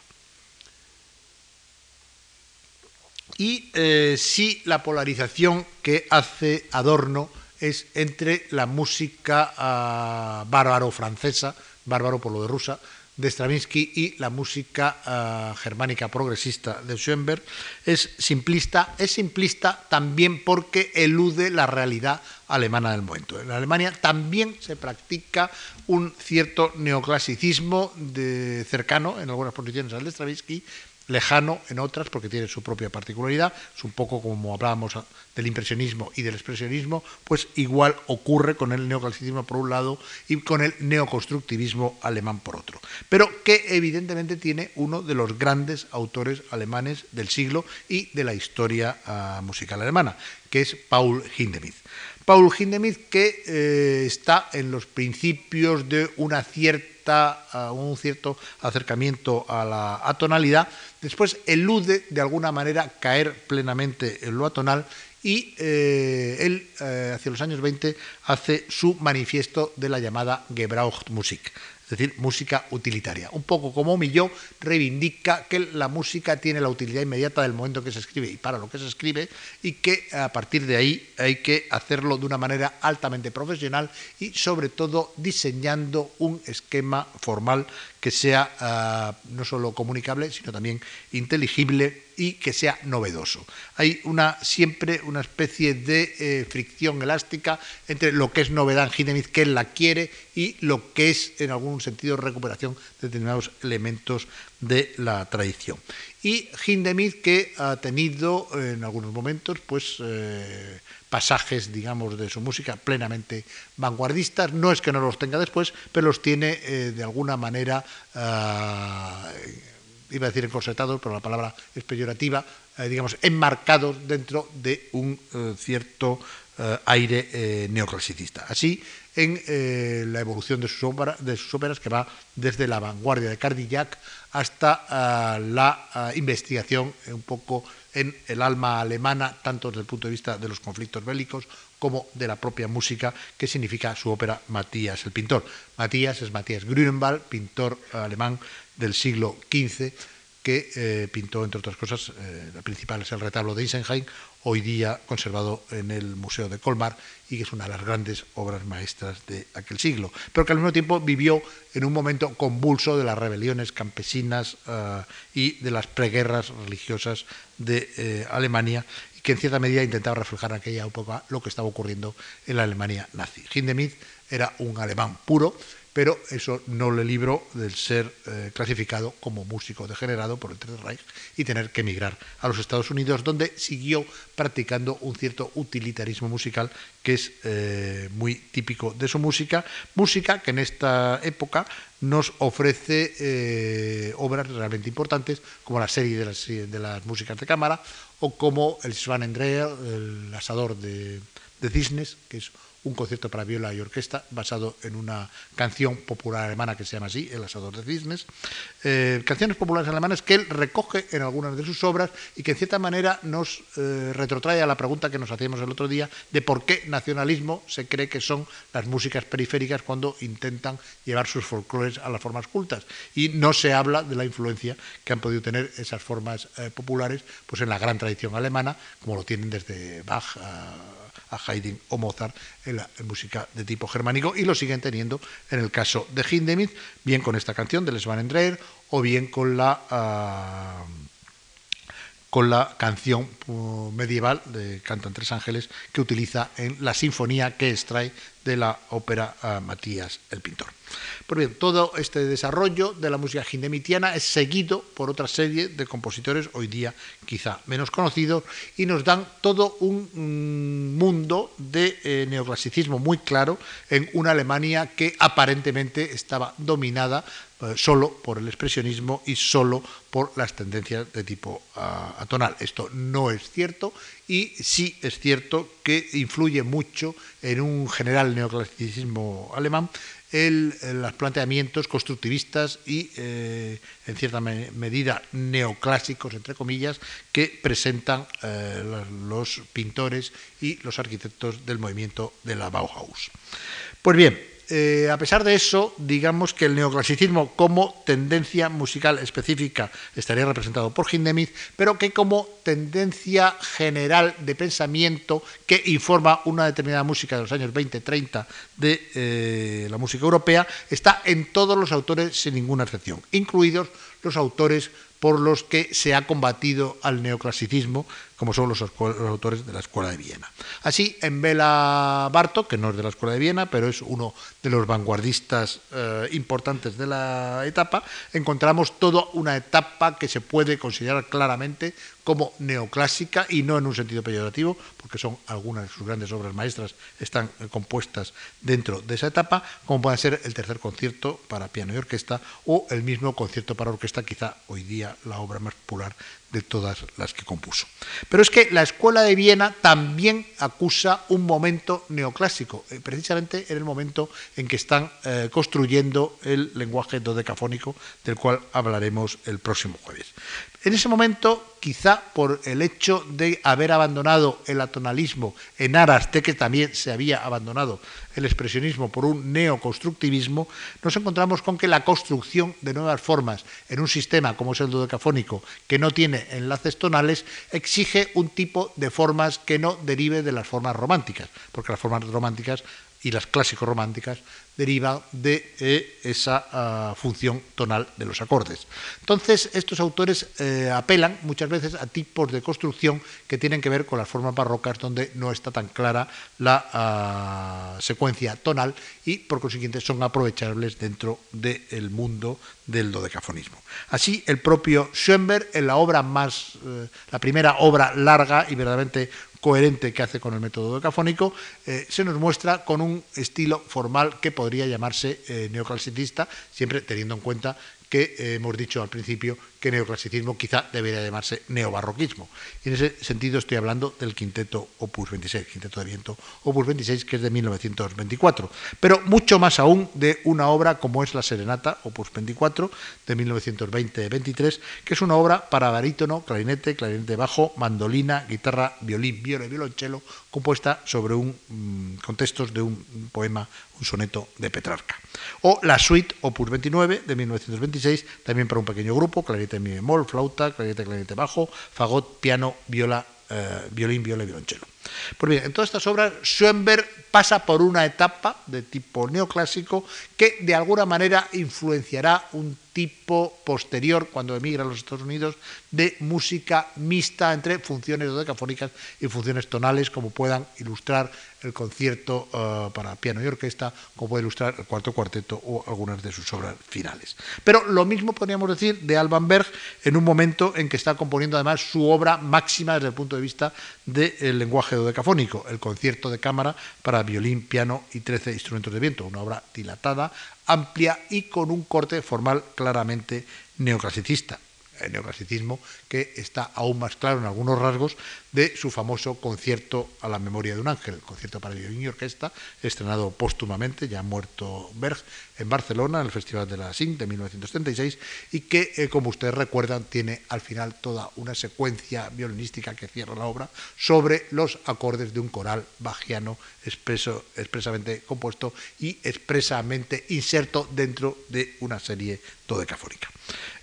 S1: Y eh, si la polarización que hace Adorno es entre la música ah, bárbaro-francesa, bárbaro por lo de rusa, de Stravinsky y la música ah, germánica progresista de Schoenberg, es simplista, es simplista también porque elude la realidad alemana del momento. En Alemania también se practica un cierto neoclasicismo de cercano en algunas posiciones al de Stravinsky, lejano en otras porque tiene su propia particularidad, es un poco como hablábamos del impresionismo y del expresionismo, pues igual ocurre con el neoclasicismo por un lado y con el neoconstructivismo alemán por otro, pero que evidentemente tiene uno de los grandes autores alemanes del siglo y de la historia uh, musical alemana, que es Paul Hindemith. Paul Hindemith que eh, está en los principios de una cierta, uh, un cierto acercamiento a la atonalidad, Después elude de alguna manera caer plenamente en lo atonal y eh, él, eh, hacia los años 20, hace su manifiesto de la llamada Gebrauchtmusik, es decir, música utilitaria. Un poco como Milló reivindica que la música tiene la utilidad inmediata del momento que se escribe y para lo que se escribe y que a partir de ahí hay que hacerlo de una manera altamente profesional y sobre todo diseñando un esquema formal que sea uh, no solo comunicable, sino también inteligible y que sea novedoso. Hay una, siempre una especie de eh, fricción elástica entre lo que es novedad en Hindemith, que él la quiere, y lo que es, en algún sentido, recuperación de determinados elementos de la tradición. Y Hindemith que ha tenido en algunos momentos, pues... Eh, pasajes, digamos, de su música plenamente vanguardistas. No es que no los tenga después, pero los tiene eh, de alguna manera, uh, iba a decir encorsetados, pero la palabra es peyorativa, eh, digamos, enmarcados dentro de un cierto aire neoclasicista. Así, en la evolución de sus, ópera, de sus, óperas, que va desde la vanguardia de Cardillac hasta la investigación un poco en el alma alemana, tanto desde el punto de vista de los conflictos bélicos como de la propia música, que significa su ópera Matías el pintor. Matías es Matías Grünenwald, pintor alemán del siglo XV, que eh, pintó, entre otras cosas, eh, la principal es el retablo de Isenheim, hoy día conservado en el Museo de Colmar y que es una de las grandes obras maestras de aquel siglo, pero que al mismo tiempo vivió en un momento convulso de las rebeliones campesinas uh, y de las preguerras religiosas de eh, Alemania y que en cierta medida intentaba reflejar en aquella época lo que estaba ocurriendo en la Alemania nazi. Hindemith era un alemán puro, pero eso no le libró del ser eh, clasificado como músico degenerado por el Tercer Reich y tener que emigrar a los Estados Unidos, donde siguió practicando un cierto utilitarismo musical que es eh, muy típico de su música, música que en esta época nos ofrece eh, obras realmente importantes, como la serie de las, músicas de cámara, o como el Schwanendreher, el asador de, de cisnes, que es un concierto para viola y orquesta basado en una canción popular alemana que se llama así, El asador de cisnes. Eh, canciones populares alemanas que él recoge en algunas de sus obras y que en cierta manera nos eh, retrotrae a la pregunta que nos hacíamos el otro día de por qué nacionalismo se cree que son las músicas periféricas cuando intentan llevar sus folclores a las formas cultas. Y no se habla de la influencia que han podido tener esas formas eh, populares pues en la gran tradición alemana, como lo tienen desde Bach a a Haydn o Mozart en la música de tipo germánico y lo siguen teniendo en el caso de Hindemith, bien con esta canción de Les Van Endreer o bien con la, ah, con la canción uh, medieval de Cantan Tres Ángeles que utiliza en la sinfonía que extrae de la ópera ah, Matías el Pintor. Pues bien, todo este desarrollo de la música hindemitiana es seguido por otra serie de compositores hoy día quizá menos conocidos y nos dan todo un mm, mundo de eh, neoclasicismo muy claro en una Alemania que aparentemente estaba dominada eh, solo por el expresionismo y solo por las tendencias de tipo ah, atonal. Esto no es cierto y sí es cierto que influye mucho en un general neoclasicismo alemán el, los planteamientos constructivistas y, eh, en cierta medida, neoclásicos, entre comillas, que presentan eh, los pintores y los arquitectos del movimiento de la Bauhaus. Pues bien, eh, a pesar de eso, digamos que el neoclasicismo como tendencia musical específica estaría representado por Hindemith, pero que como tendencia general de pensamiento que informa una determinada música de los años 20-30 de eh, la música europea, está en todos los autores sin ninguna excepción, incluidos los autores por los que se ha combatido al neoclasicismo, como son los, autores de la Escuela de Viena. Así, en Bela Bartok, que no es de la Escuela de Viena, pero es uno de los vanguardistas eh, importantes de la etapa, encontramos toda una etapa que se puede considerar claramente como neoclásica y no en un sentido peyorativo, porque son algunas de sus grandes obras maestras están eh, compuestas dentro de esa etapa, como puede ser el tercer concierto para piano y orquesta o el mismo concierto para orquesta, quizá hoy día la obra más popular de todas las que compuso. Pero es que la Escuela de Viena también acusa un momento neoclásico, eh, precisamente en el momento en que están eh, construyendo el lenguaje dodecafónico, del cual hablaremos el próximo jueves. En ese momento, quizá por el hecho de haber abandonado el atonalismo en aras de que también se había abandonado el expresionismo por un neoconstructivismo, nos encontramos con que la construcción de nuevas formas en un sistema como es el dodecafónico, que no tiene enlaces tonales, exige un tipo de formas que no derive de las formas románticas, porque las formas románticas y las clásicos románticas deriva de eh, esa ah, función tonal de los acordes. Entonces, estos autores eh, apelan muchas veces a tipos de construcción que tienen que ver con las formas barrocas donde no está tan clara la ah, secuencia tonal y, por consiguiente, son aprovechables dentro del mundo del dodecafonismo. Así, el propio Schoenberg, en la obra más, eh, la primera obra larga y verdaderamente coherente que hace con el método decafónico, eh, se nos muestra con un estilo formal que podría llamarse eh, neoclasicista, siempre teniendo en cuenta que eh, hemos dicho al principio que neoclasicismo quizá debería llamarse neobarroquismo. Y en ese sentido estoy hablando del quinteto Opus 26, quinteto de viento Opus 26, que es de 1924. Pero mucho más aún de una obra como es La Serenata, Opus 24, de 1920-23, que es una obra para barítono, clarinete, clarinete bajo, mandolina, guitarra, violín, viola y violonchelo, compuesta sobre un mm, contextos de un poema, un soneto de Petrarca. O la suite Opus 29 de 1926, también para un pequeño grupo, clarinete mi bemol, flauta, clarinete, clarinete bajo, fagot, piano, viola, eh, violín, viola y violonchelo. Pues bien, en todas estas obras Schoenberg pasa por una etapa de tipo neoclásico que de alguna manera influenciará un tipo posterior, cuando emigra a los Estados Unidos, de música mixta entre funciones dodecafónicas y funciones tonales, como puedan ilustrar el concierto eh, para piano y orquesta, como puede ilustrar el cuarto cuarteto o algunas de sus obras finales. Pero lo mismo podríamos decir de Alban Berg en un momento en que está componiendo además su obra máxima desde el punto de vista del lenguaje dodecafónico, el concierto de cámara para violín, piano y trece instrumentos de viento, una obra dilatada, amplia y con un corte formal claramente neoclasicista el neoclasicismo, que está aún más claro en algunos rasgos de su famoso concierto a la memoria de un ángel, el concierto para violín y orquesta, estrenado póstumamente, ya muerto Berg, en Barcelona, en el Festival de la SINC de 1936, y que, eh, como ustedes recuerdan, tiene al final toda una secuencia violinística que cierra la obra sobre los acordes de un coral bajiano expreso, expresamente compuesto y expresamente inserto dentro de una serie dodecafónica.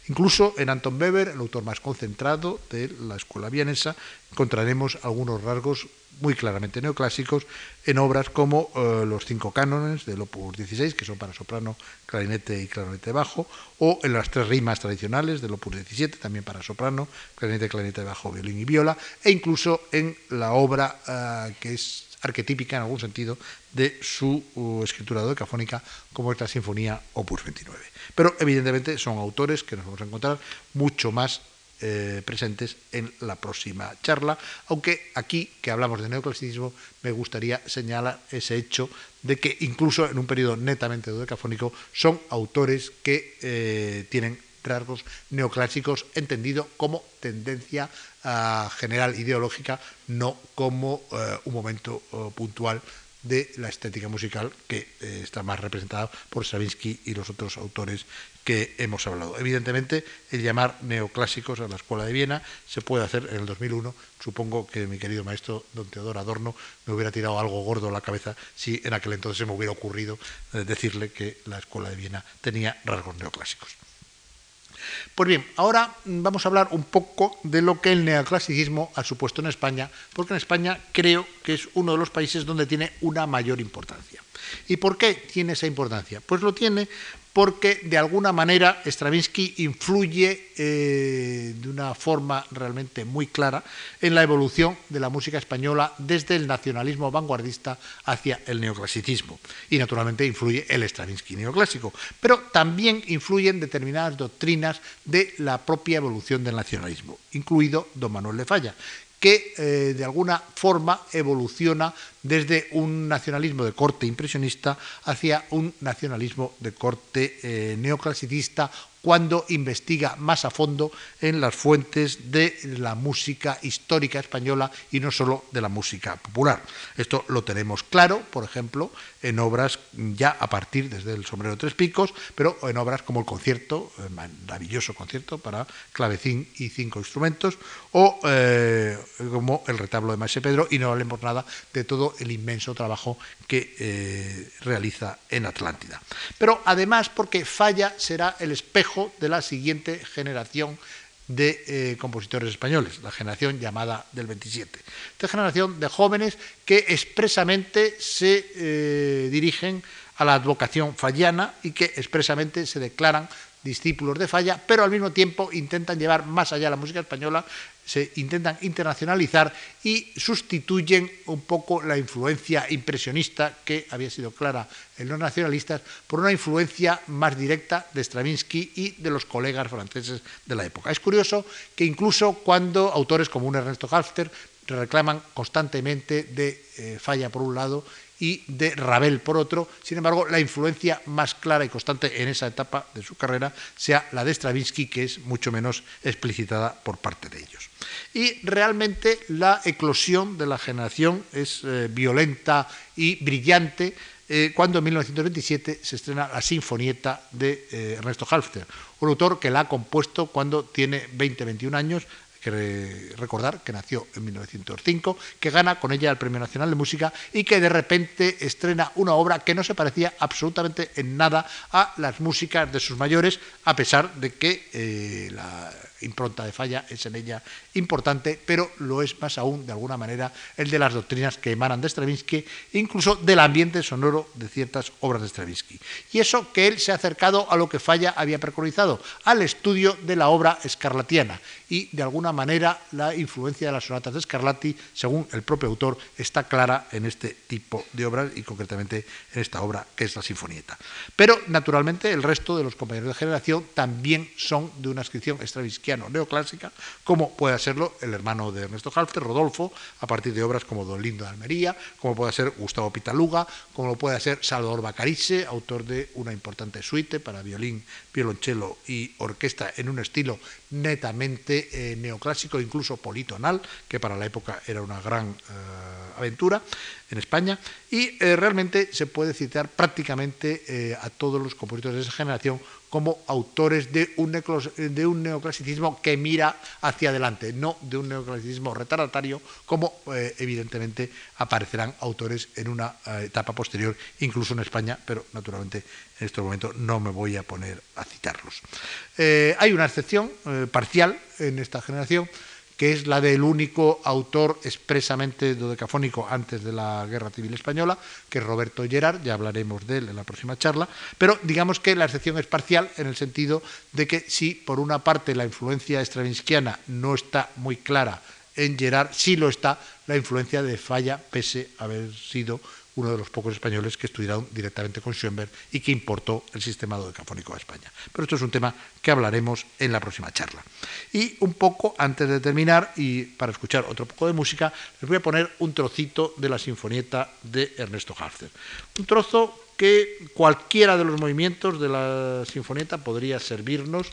S1: Incluso en Anton Weber, el autor más concentrado de la escuela vienesa, encontraremos algunos rasgos muy claramente neoclásicos en obras como eh, los cinco cánones del Opus 16, que son para soprano, clarinete y clarinete bajo, o en las tres rimas tradicionales del Opus 17, también para soprano, clarinete, clarinete bajo, violín y viola, e incluso en la obra eh, que es arquetípica en algún sentido de su uh, escritura dodecafónica, como esta Sinfonía Opus 29. Pero evidentemente son autores que nos vamos a encontrar mucho más eh, presentes en la próxima charla, aunque aquí que hablamos de neoclasicismo me gustaría señalar ese hecho de que incluso en un periodo netamente dodecafónico son autores que eh, tienen rasgos neoclásicos entendido como tendencia uh, general ideológica, no como uh, un momento uh, puntual de la estética musical que eh, está más representada por Stravinsky y los otros autores que hemos hablado. Evidentemente, el llamar neoclásicos a la Escuela de Viena se puede hacer en el 2001. Supongo que mi querido maestro don Teodoro Adorno me hubiera tirado algo gordo a la cabeza si en aquel entonces se me hubiera ocurrido eh, decirle que la Escuela de Viena tenía rasgos neoclásicos. Pues bien, ahora vamos a hablar un poco de lo que el neoclasicismo ha supuesto en España, porque en España creo que es uno de los países donde tiene una mayor importancia. ¿Y por qué tiene esa importancia? Pues lo tiene porque de alguna manera Stravinsky influye eh, de una forma realmente muy clara en la evolución de la música española desde el nacionalismo vanguardista hacia el neoclasicismo. Y naturalmente influye el Stravinsky neoclásico, pero también influyen determinadas doctrinas de la propia evolución del nacionalismo, incluido don Manuel de Falla, que eh, de alguna forma evoluciona desde un nacionalismo de corte impresionista hacia un nacionalismo de corte eh, neoclasicista cuando investiga más a fondo en las fuentes de la música histórica española y no solo de la música popular. Esto lo tenemos claro, por ejemplo, en obras ya a partir desde el sombrero de tres picos, pero en obras como el concierto, maravilloso concierto para clavecín y cinco instrumentos, o eh, como el retablo de Maese Pedro, y no hablemos nada de todo el inmenso trabajo que eh, realiza en Atlántida. Pero además porque Falla será el espejo de la siguiente generación de eh, compositores españoles, la generación llamada del 27. Esta generación de jóvenes que expresamente se eh, dirigen a la advocación falliana y que expresamente se declaran discípulos de Falla, pero al mismo tiempo intentan llevar más allá la música española se intentan internacionalizar y sustituyen un poco la influencia impresionista que había sido clara en los nacionalistas por una influencia más directa de Stravinsky y de los colegas franceses de la época. Es curioso que incluso cuando autores como un Ernesto Halfter reclaman constantemente de eh, Falla por un lado y de Ravel por otro. Sin embargo, la influencia más clara y constante en esa etapa de su carrera sea la de Stravinsky, que es mucho menos explicitada por parte de ellos. Y realmente la eclosión de la generación es eh, violenta y brillante eh, cuando en 1927 se estrena la Sinfonieta de eh, Ernesto Halfter, un autor que la ha compuesto cuando tiene 20-21 años, que recordar que nació en 1905, que gana con ella el Premio Nacional de Música y que de repente estrena una obra que no se parecía absolutamente en nada a las músicas de sus mayores, a pesar de que eh, la impronta de falla es en ella importante, pero lo es más aún, de alguna manera, el de las doctrinas que emanan de Stravinsky, incluso del ambiente sonoro de ciertas obras de Stravinsky. Y eso que él se ha acercado a lo que Falla había preconizado, al estudio de la obra escarlatiana. Y de alguna manera la influencia de las sonatas de Scarlatti, según el propio autor, está clara en este tipo de obras y concretamente en esta obra que es la Sinfonieta. Pero naturalmente el resto de los compañeros de generación también son de una inscripción stravinskiano neoclásica, como puede serlo el hermano de Ernesto Halfter, Rodolfo, a partir de obras como Don Lindo de Almería, como puede ser Gustavo Pitaluga, como puede ser Salvador Bacarice, autor de una importante suite para violín, violonchelo y orquesta en un estilo netamente eh, neoclásico, incluso politonal, que para la época era una gran eh, aventura en España, y eh, realmente se puede citar prácticamente a todos los compositores de esa generación como autores de un, neoclasicismo que mira hacia adelante, no de un neoclasicismo retardatario, como evidentemente aparecerán autores en una etapa posterior, incluso en España, pero naturalmente en este momento no me voy a poner a citarlos. Eh, hay una excepción eh, parcial en esta generación, que es la del único autor expresamente dodecafónico antes de la Guerra Civil Española, que es Roberto Gerard, ya hablaremos de él en la próxima charla, pero digamos que la excepción es parcial en el sentido de que si por una parte la influencia stravinskiana no está muy clara en Gerard, sí lo está la influencia de Falla, pese a haber sido uno de los pocos españoles que estudiaron directamente con Schoenberg y que importó el sistema dodecafónico a España. Pero esto es un tema que hablaremos en la próxima charla. Y un poco antes de terminar, y para escuchar otro poco de música, les voy a poner un trocito de la sinfonieta de Ernesto Halfter. Un trozo que cualquiera de los movimientos de la sinfonieta podría servirnos,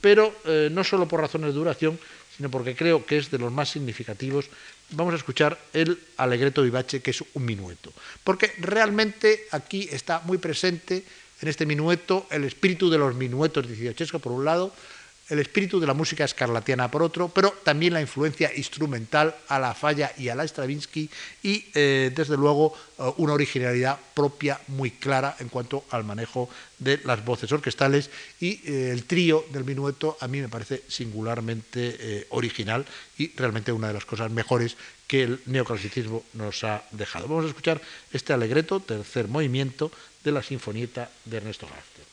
S1: pero eh, no solo por razones de duración, sino porque creo que es de los más significativos vamos a escuchar el Alegreto vivace, que es un minueto. Porque realmente aquí está muy presente en este minueto el espíritu de los minuetos de Ciocesco, por un lado, el espíritu de la música escarlatiana por otro, pero también la influencia instrumental a la Falla y a la Stravinsky y, eh, desde luego, eh, una originalidad propia muy clara en cuanto al manejo de las voces orquestales y eh, el trío del minueto a mí me parece singularmente original y realmente una de las cosas mejores que el neoclasicismo nos ha dejado. Vamos a escuchar este alegreto, tercer movimiento de la Sinfonieta de Ernesto García.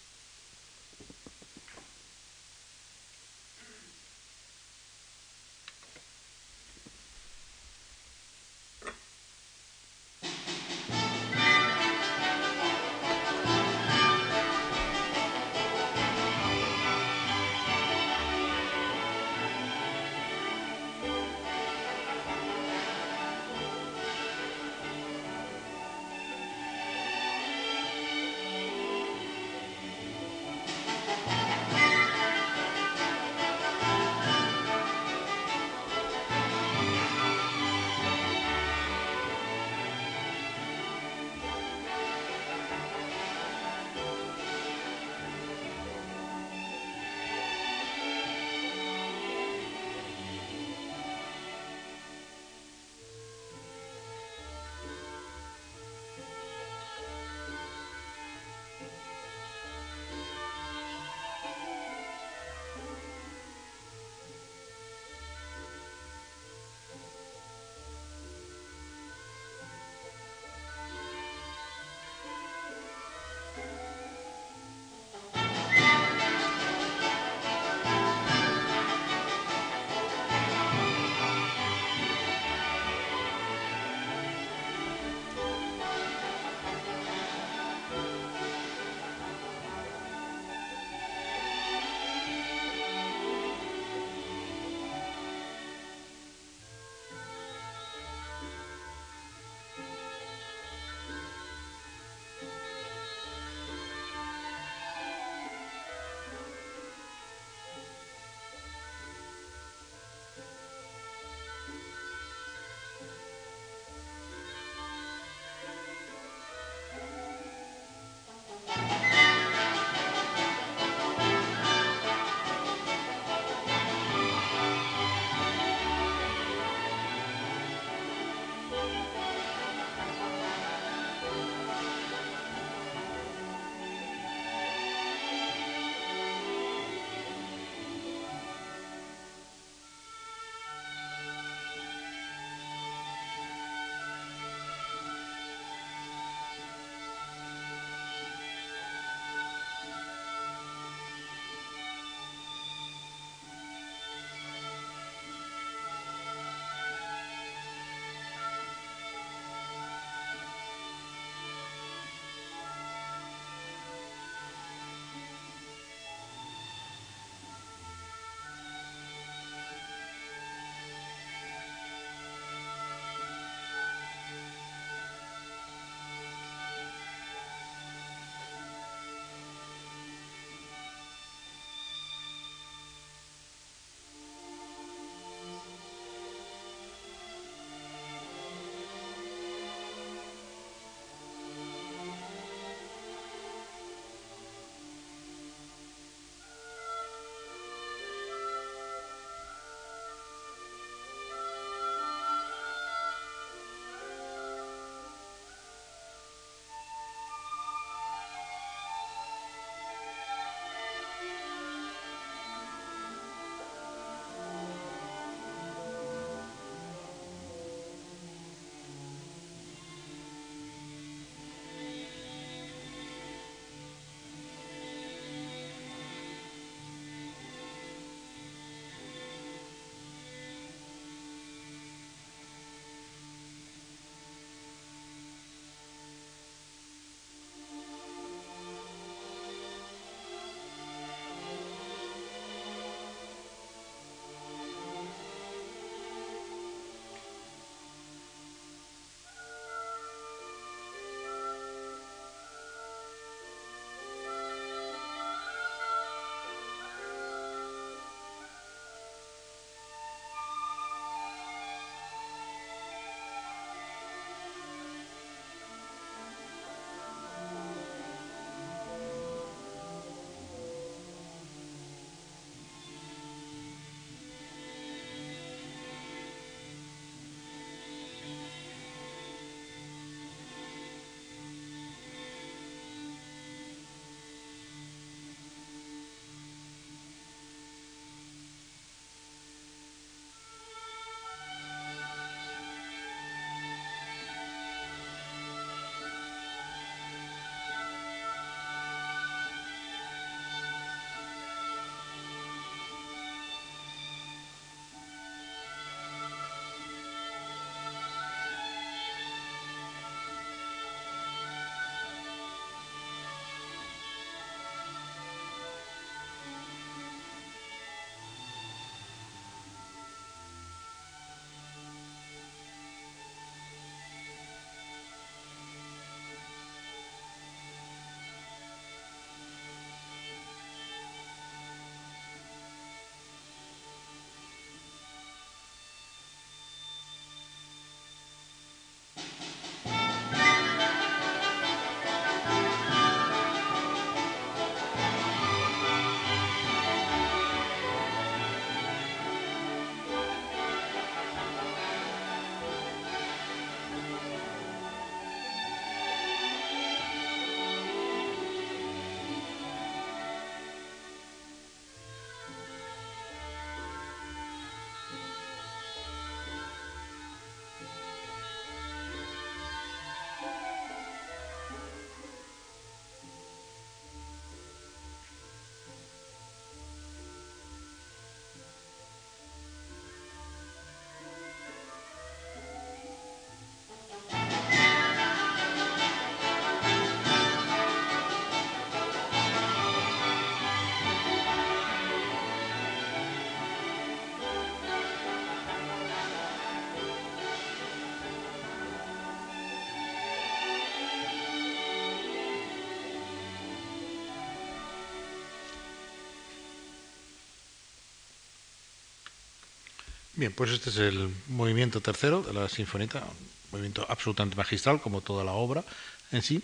S1: Bien, pues este es el movimiento tercero de la sinfonita, un movimiento absolutamente magistral, como toda la obra en sí,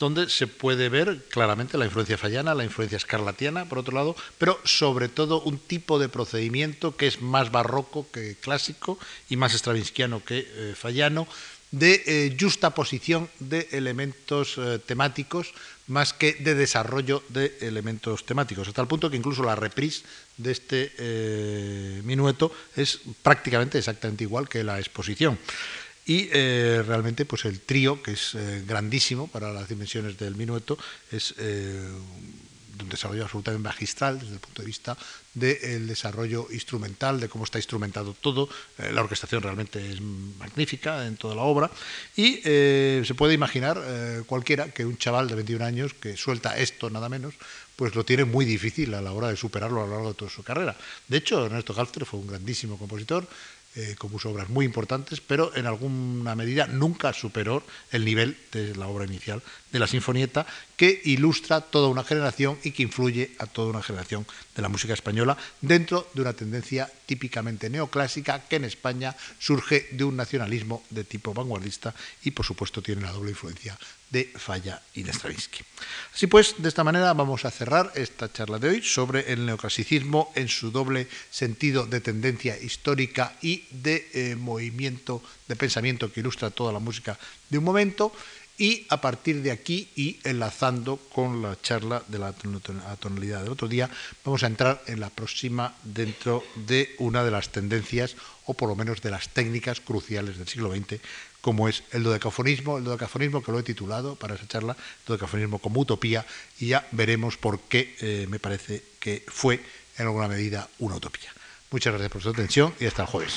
S1: donde se puede ver claramente la influencia fallana, la influencia escarlatiana, por otro lado, pero sobre todo un tipo de procedimiento que es más barroco que clásico y más estravinskiano que eh, fallano, de eh, justa posición de elementos eh, temáticos más que de desarrollo de elementos temáticos, hasta el punto que incluso la reprise de este eh, minueto es prácticamente exactamente igual que la exposición. Y realmente pues el trío, que es grandísimo para las dimensiones del minueto, es un desarrollo absolutamente magistral desde el punto de vista del desarrollo instrumental, de cómo está instrumentado todo. Eh, la orquestación realmente es magnífica en toda la obra y eh, se puede imaginar eh, cualquiera que un chaval de 21 años que suelta esto nada menos, pues lo tiene muy difícil a la hora de superarlo a lo largo de toda su carrera. De hecho, Ernesto Galster fue un grandísimo compositor, compuso obras muy importantes, pero en alguna medida nunca superó el nivel de la obra inicial de la Sinfonieta, que ilustra toda una generación y que influye a toda una generación de la música española dentro de una tendencia típicamente neoclásica que en España surge de un nacionalismo de tipo vanguardista y por supuesto tiene la doble influencia de Falla y de Stravinsky. Así pues, de esta manera vamos a cerrar esta charla de hoy sobre el neoclasicismo en su doble sentido de tendencia histórica y de eh, movimiento de pensamiento que ilustra toda la música de un momento y a partir de aquí y enlazando con la charla de la tonalidad del otro día, vamos a entrar en la próxima dentro de una de las tendencias o por lo menos de las técnicas cruciales del siglo XX, como es el dodecafonismo, el dodecafonismo que lo he titulado para esa charla, dodecafonismo como utopía, y ya veremos por qué eh, me parece que fue en alguna medida una utopía. Muchas gracias por su atención y hasta el jueves.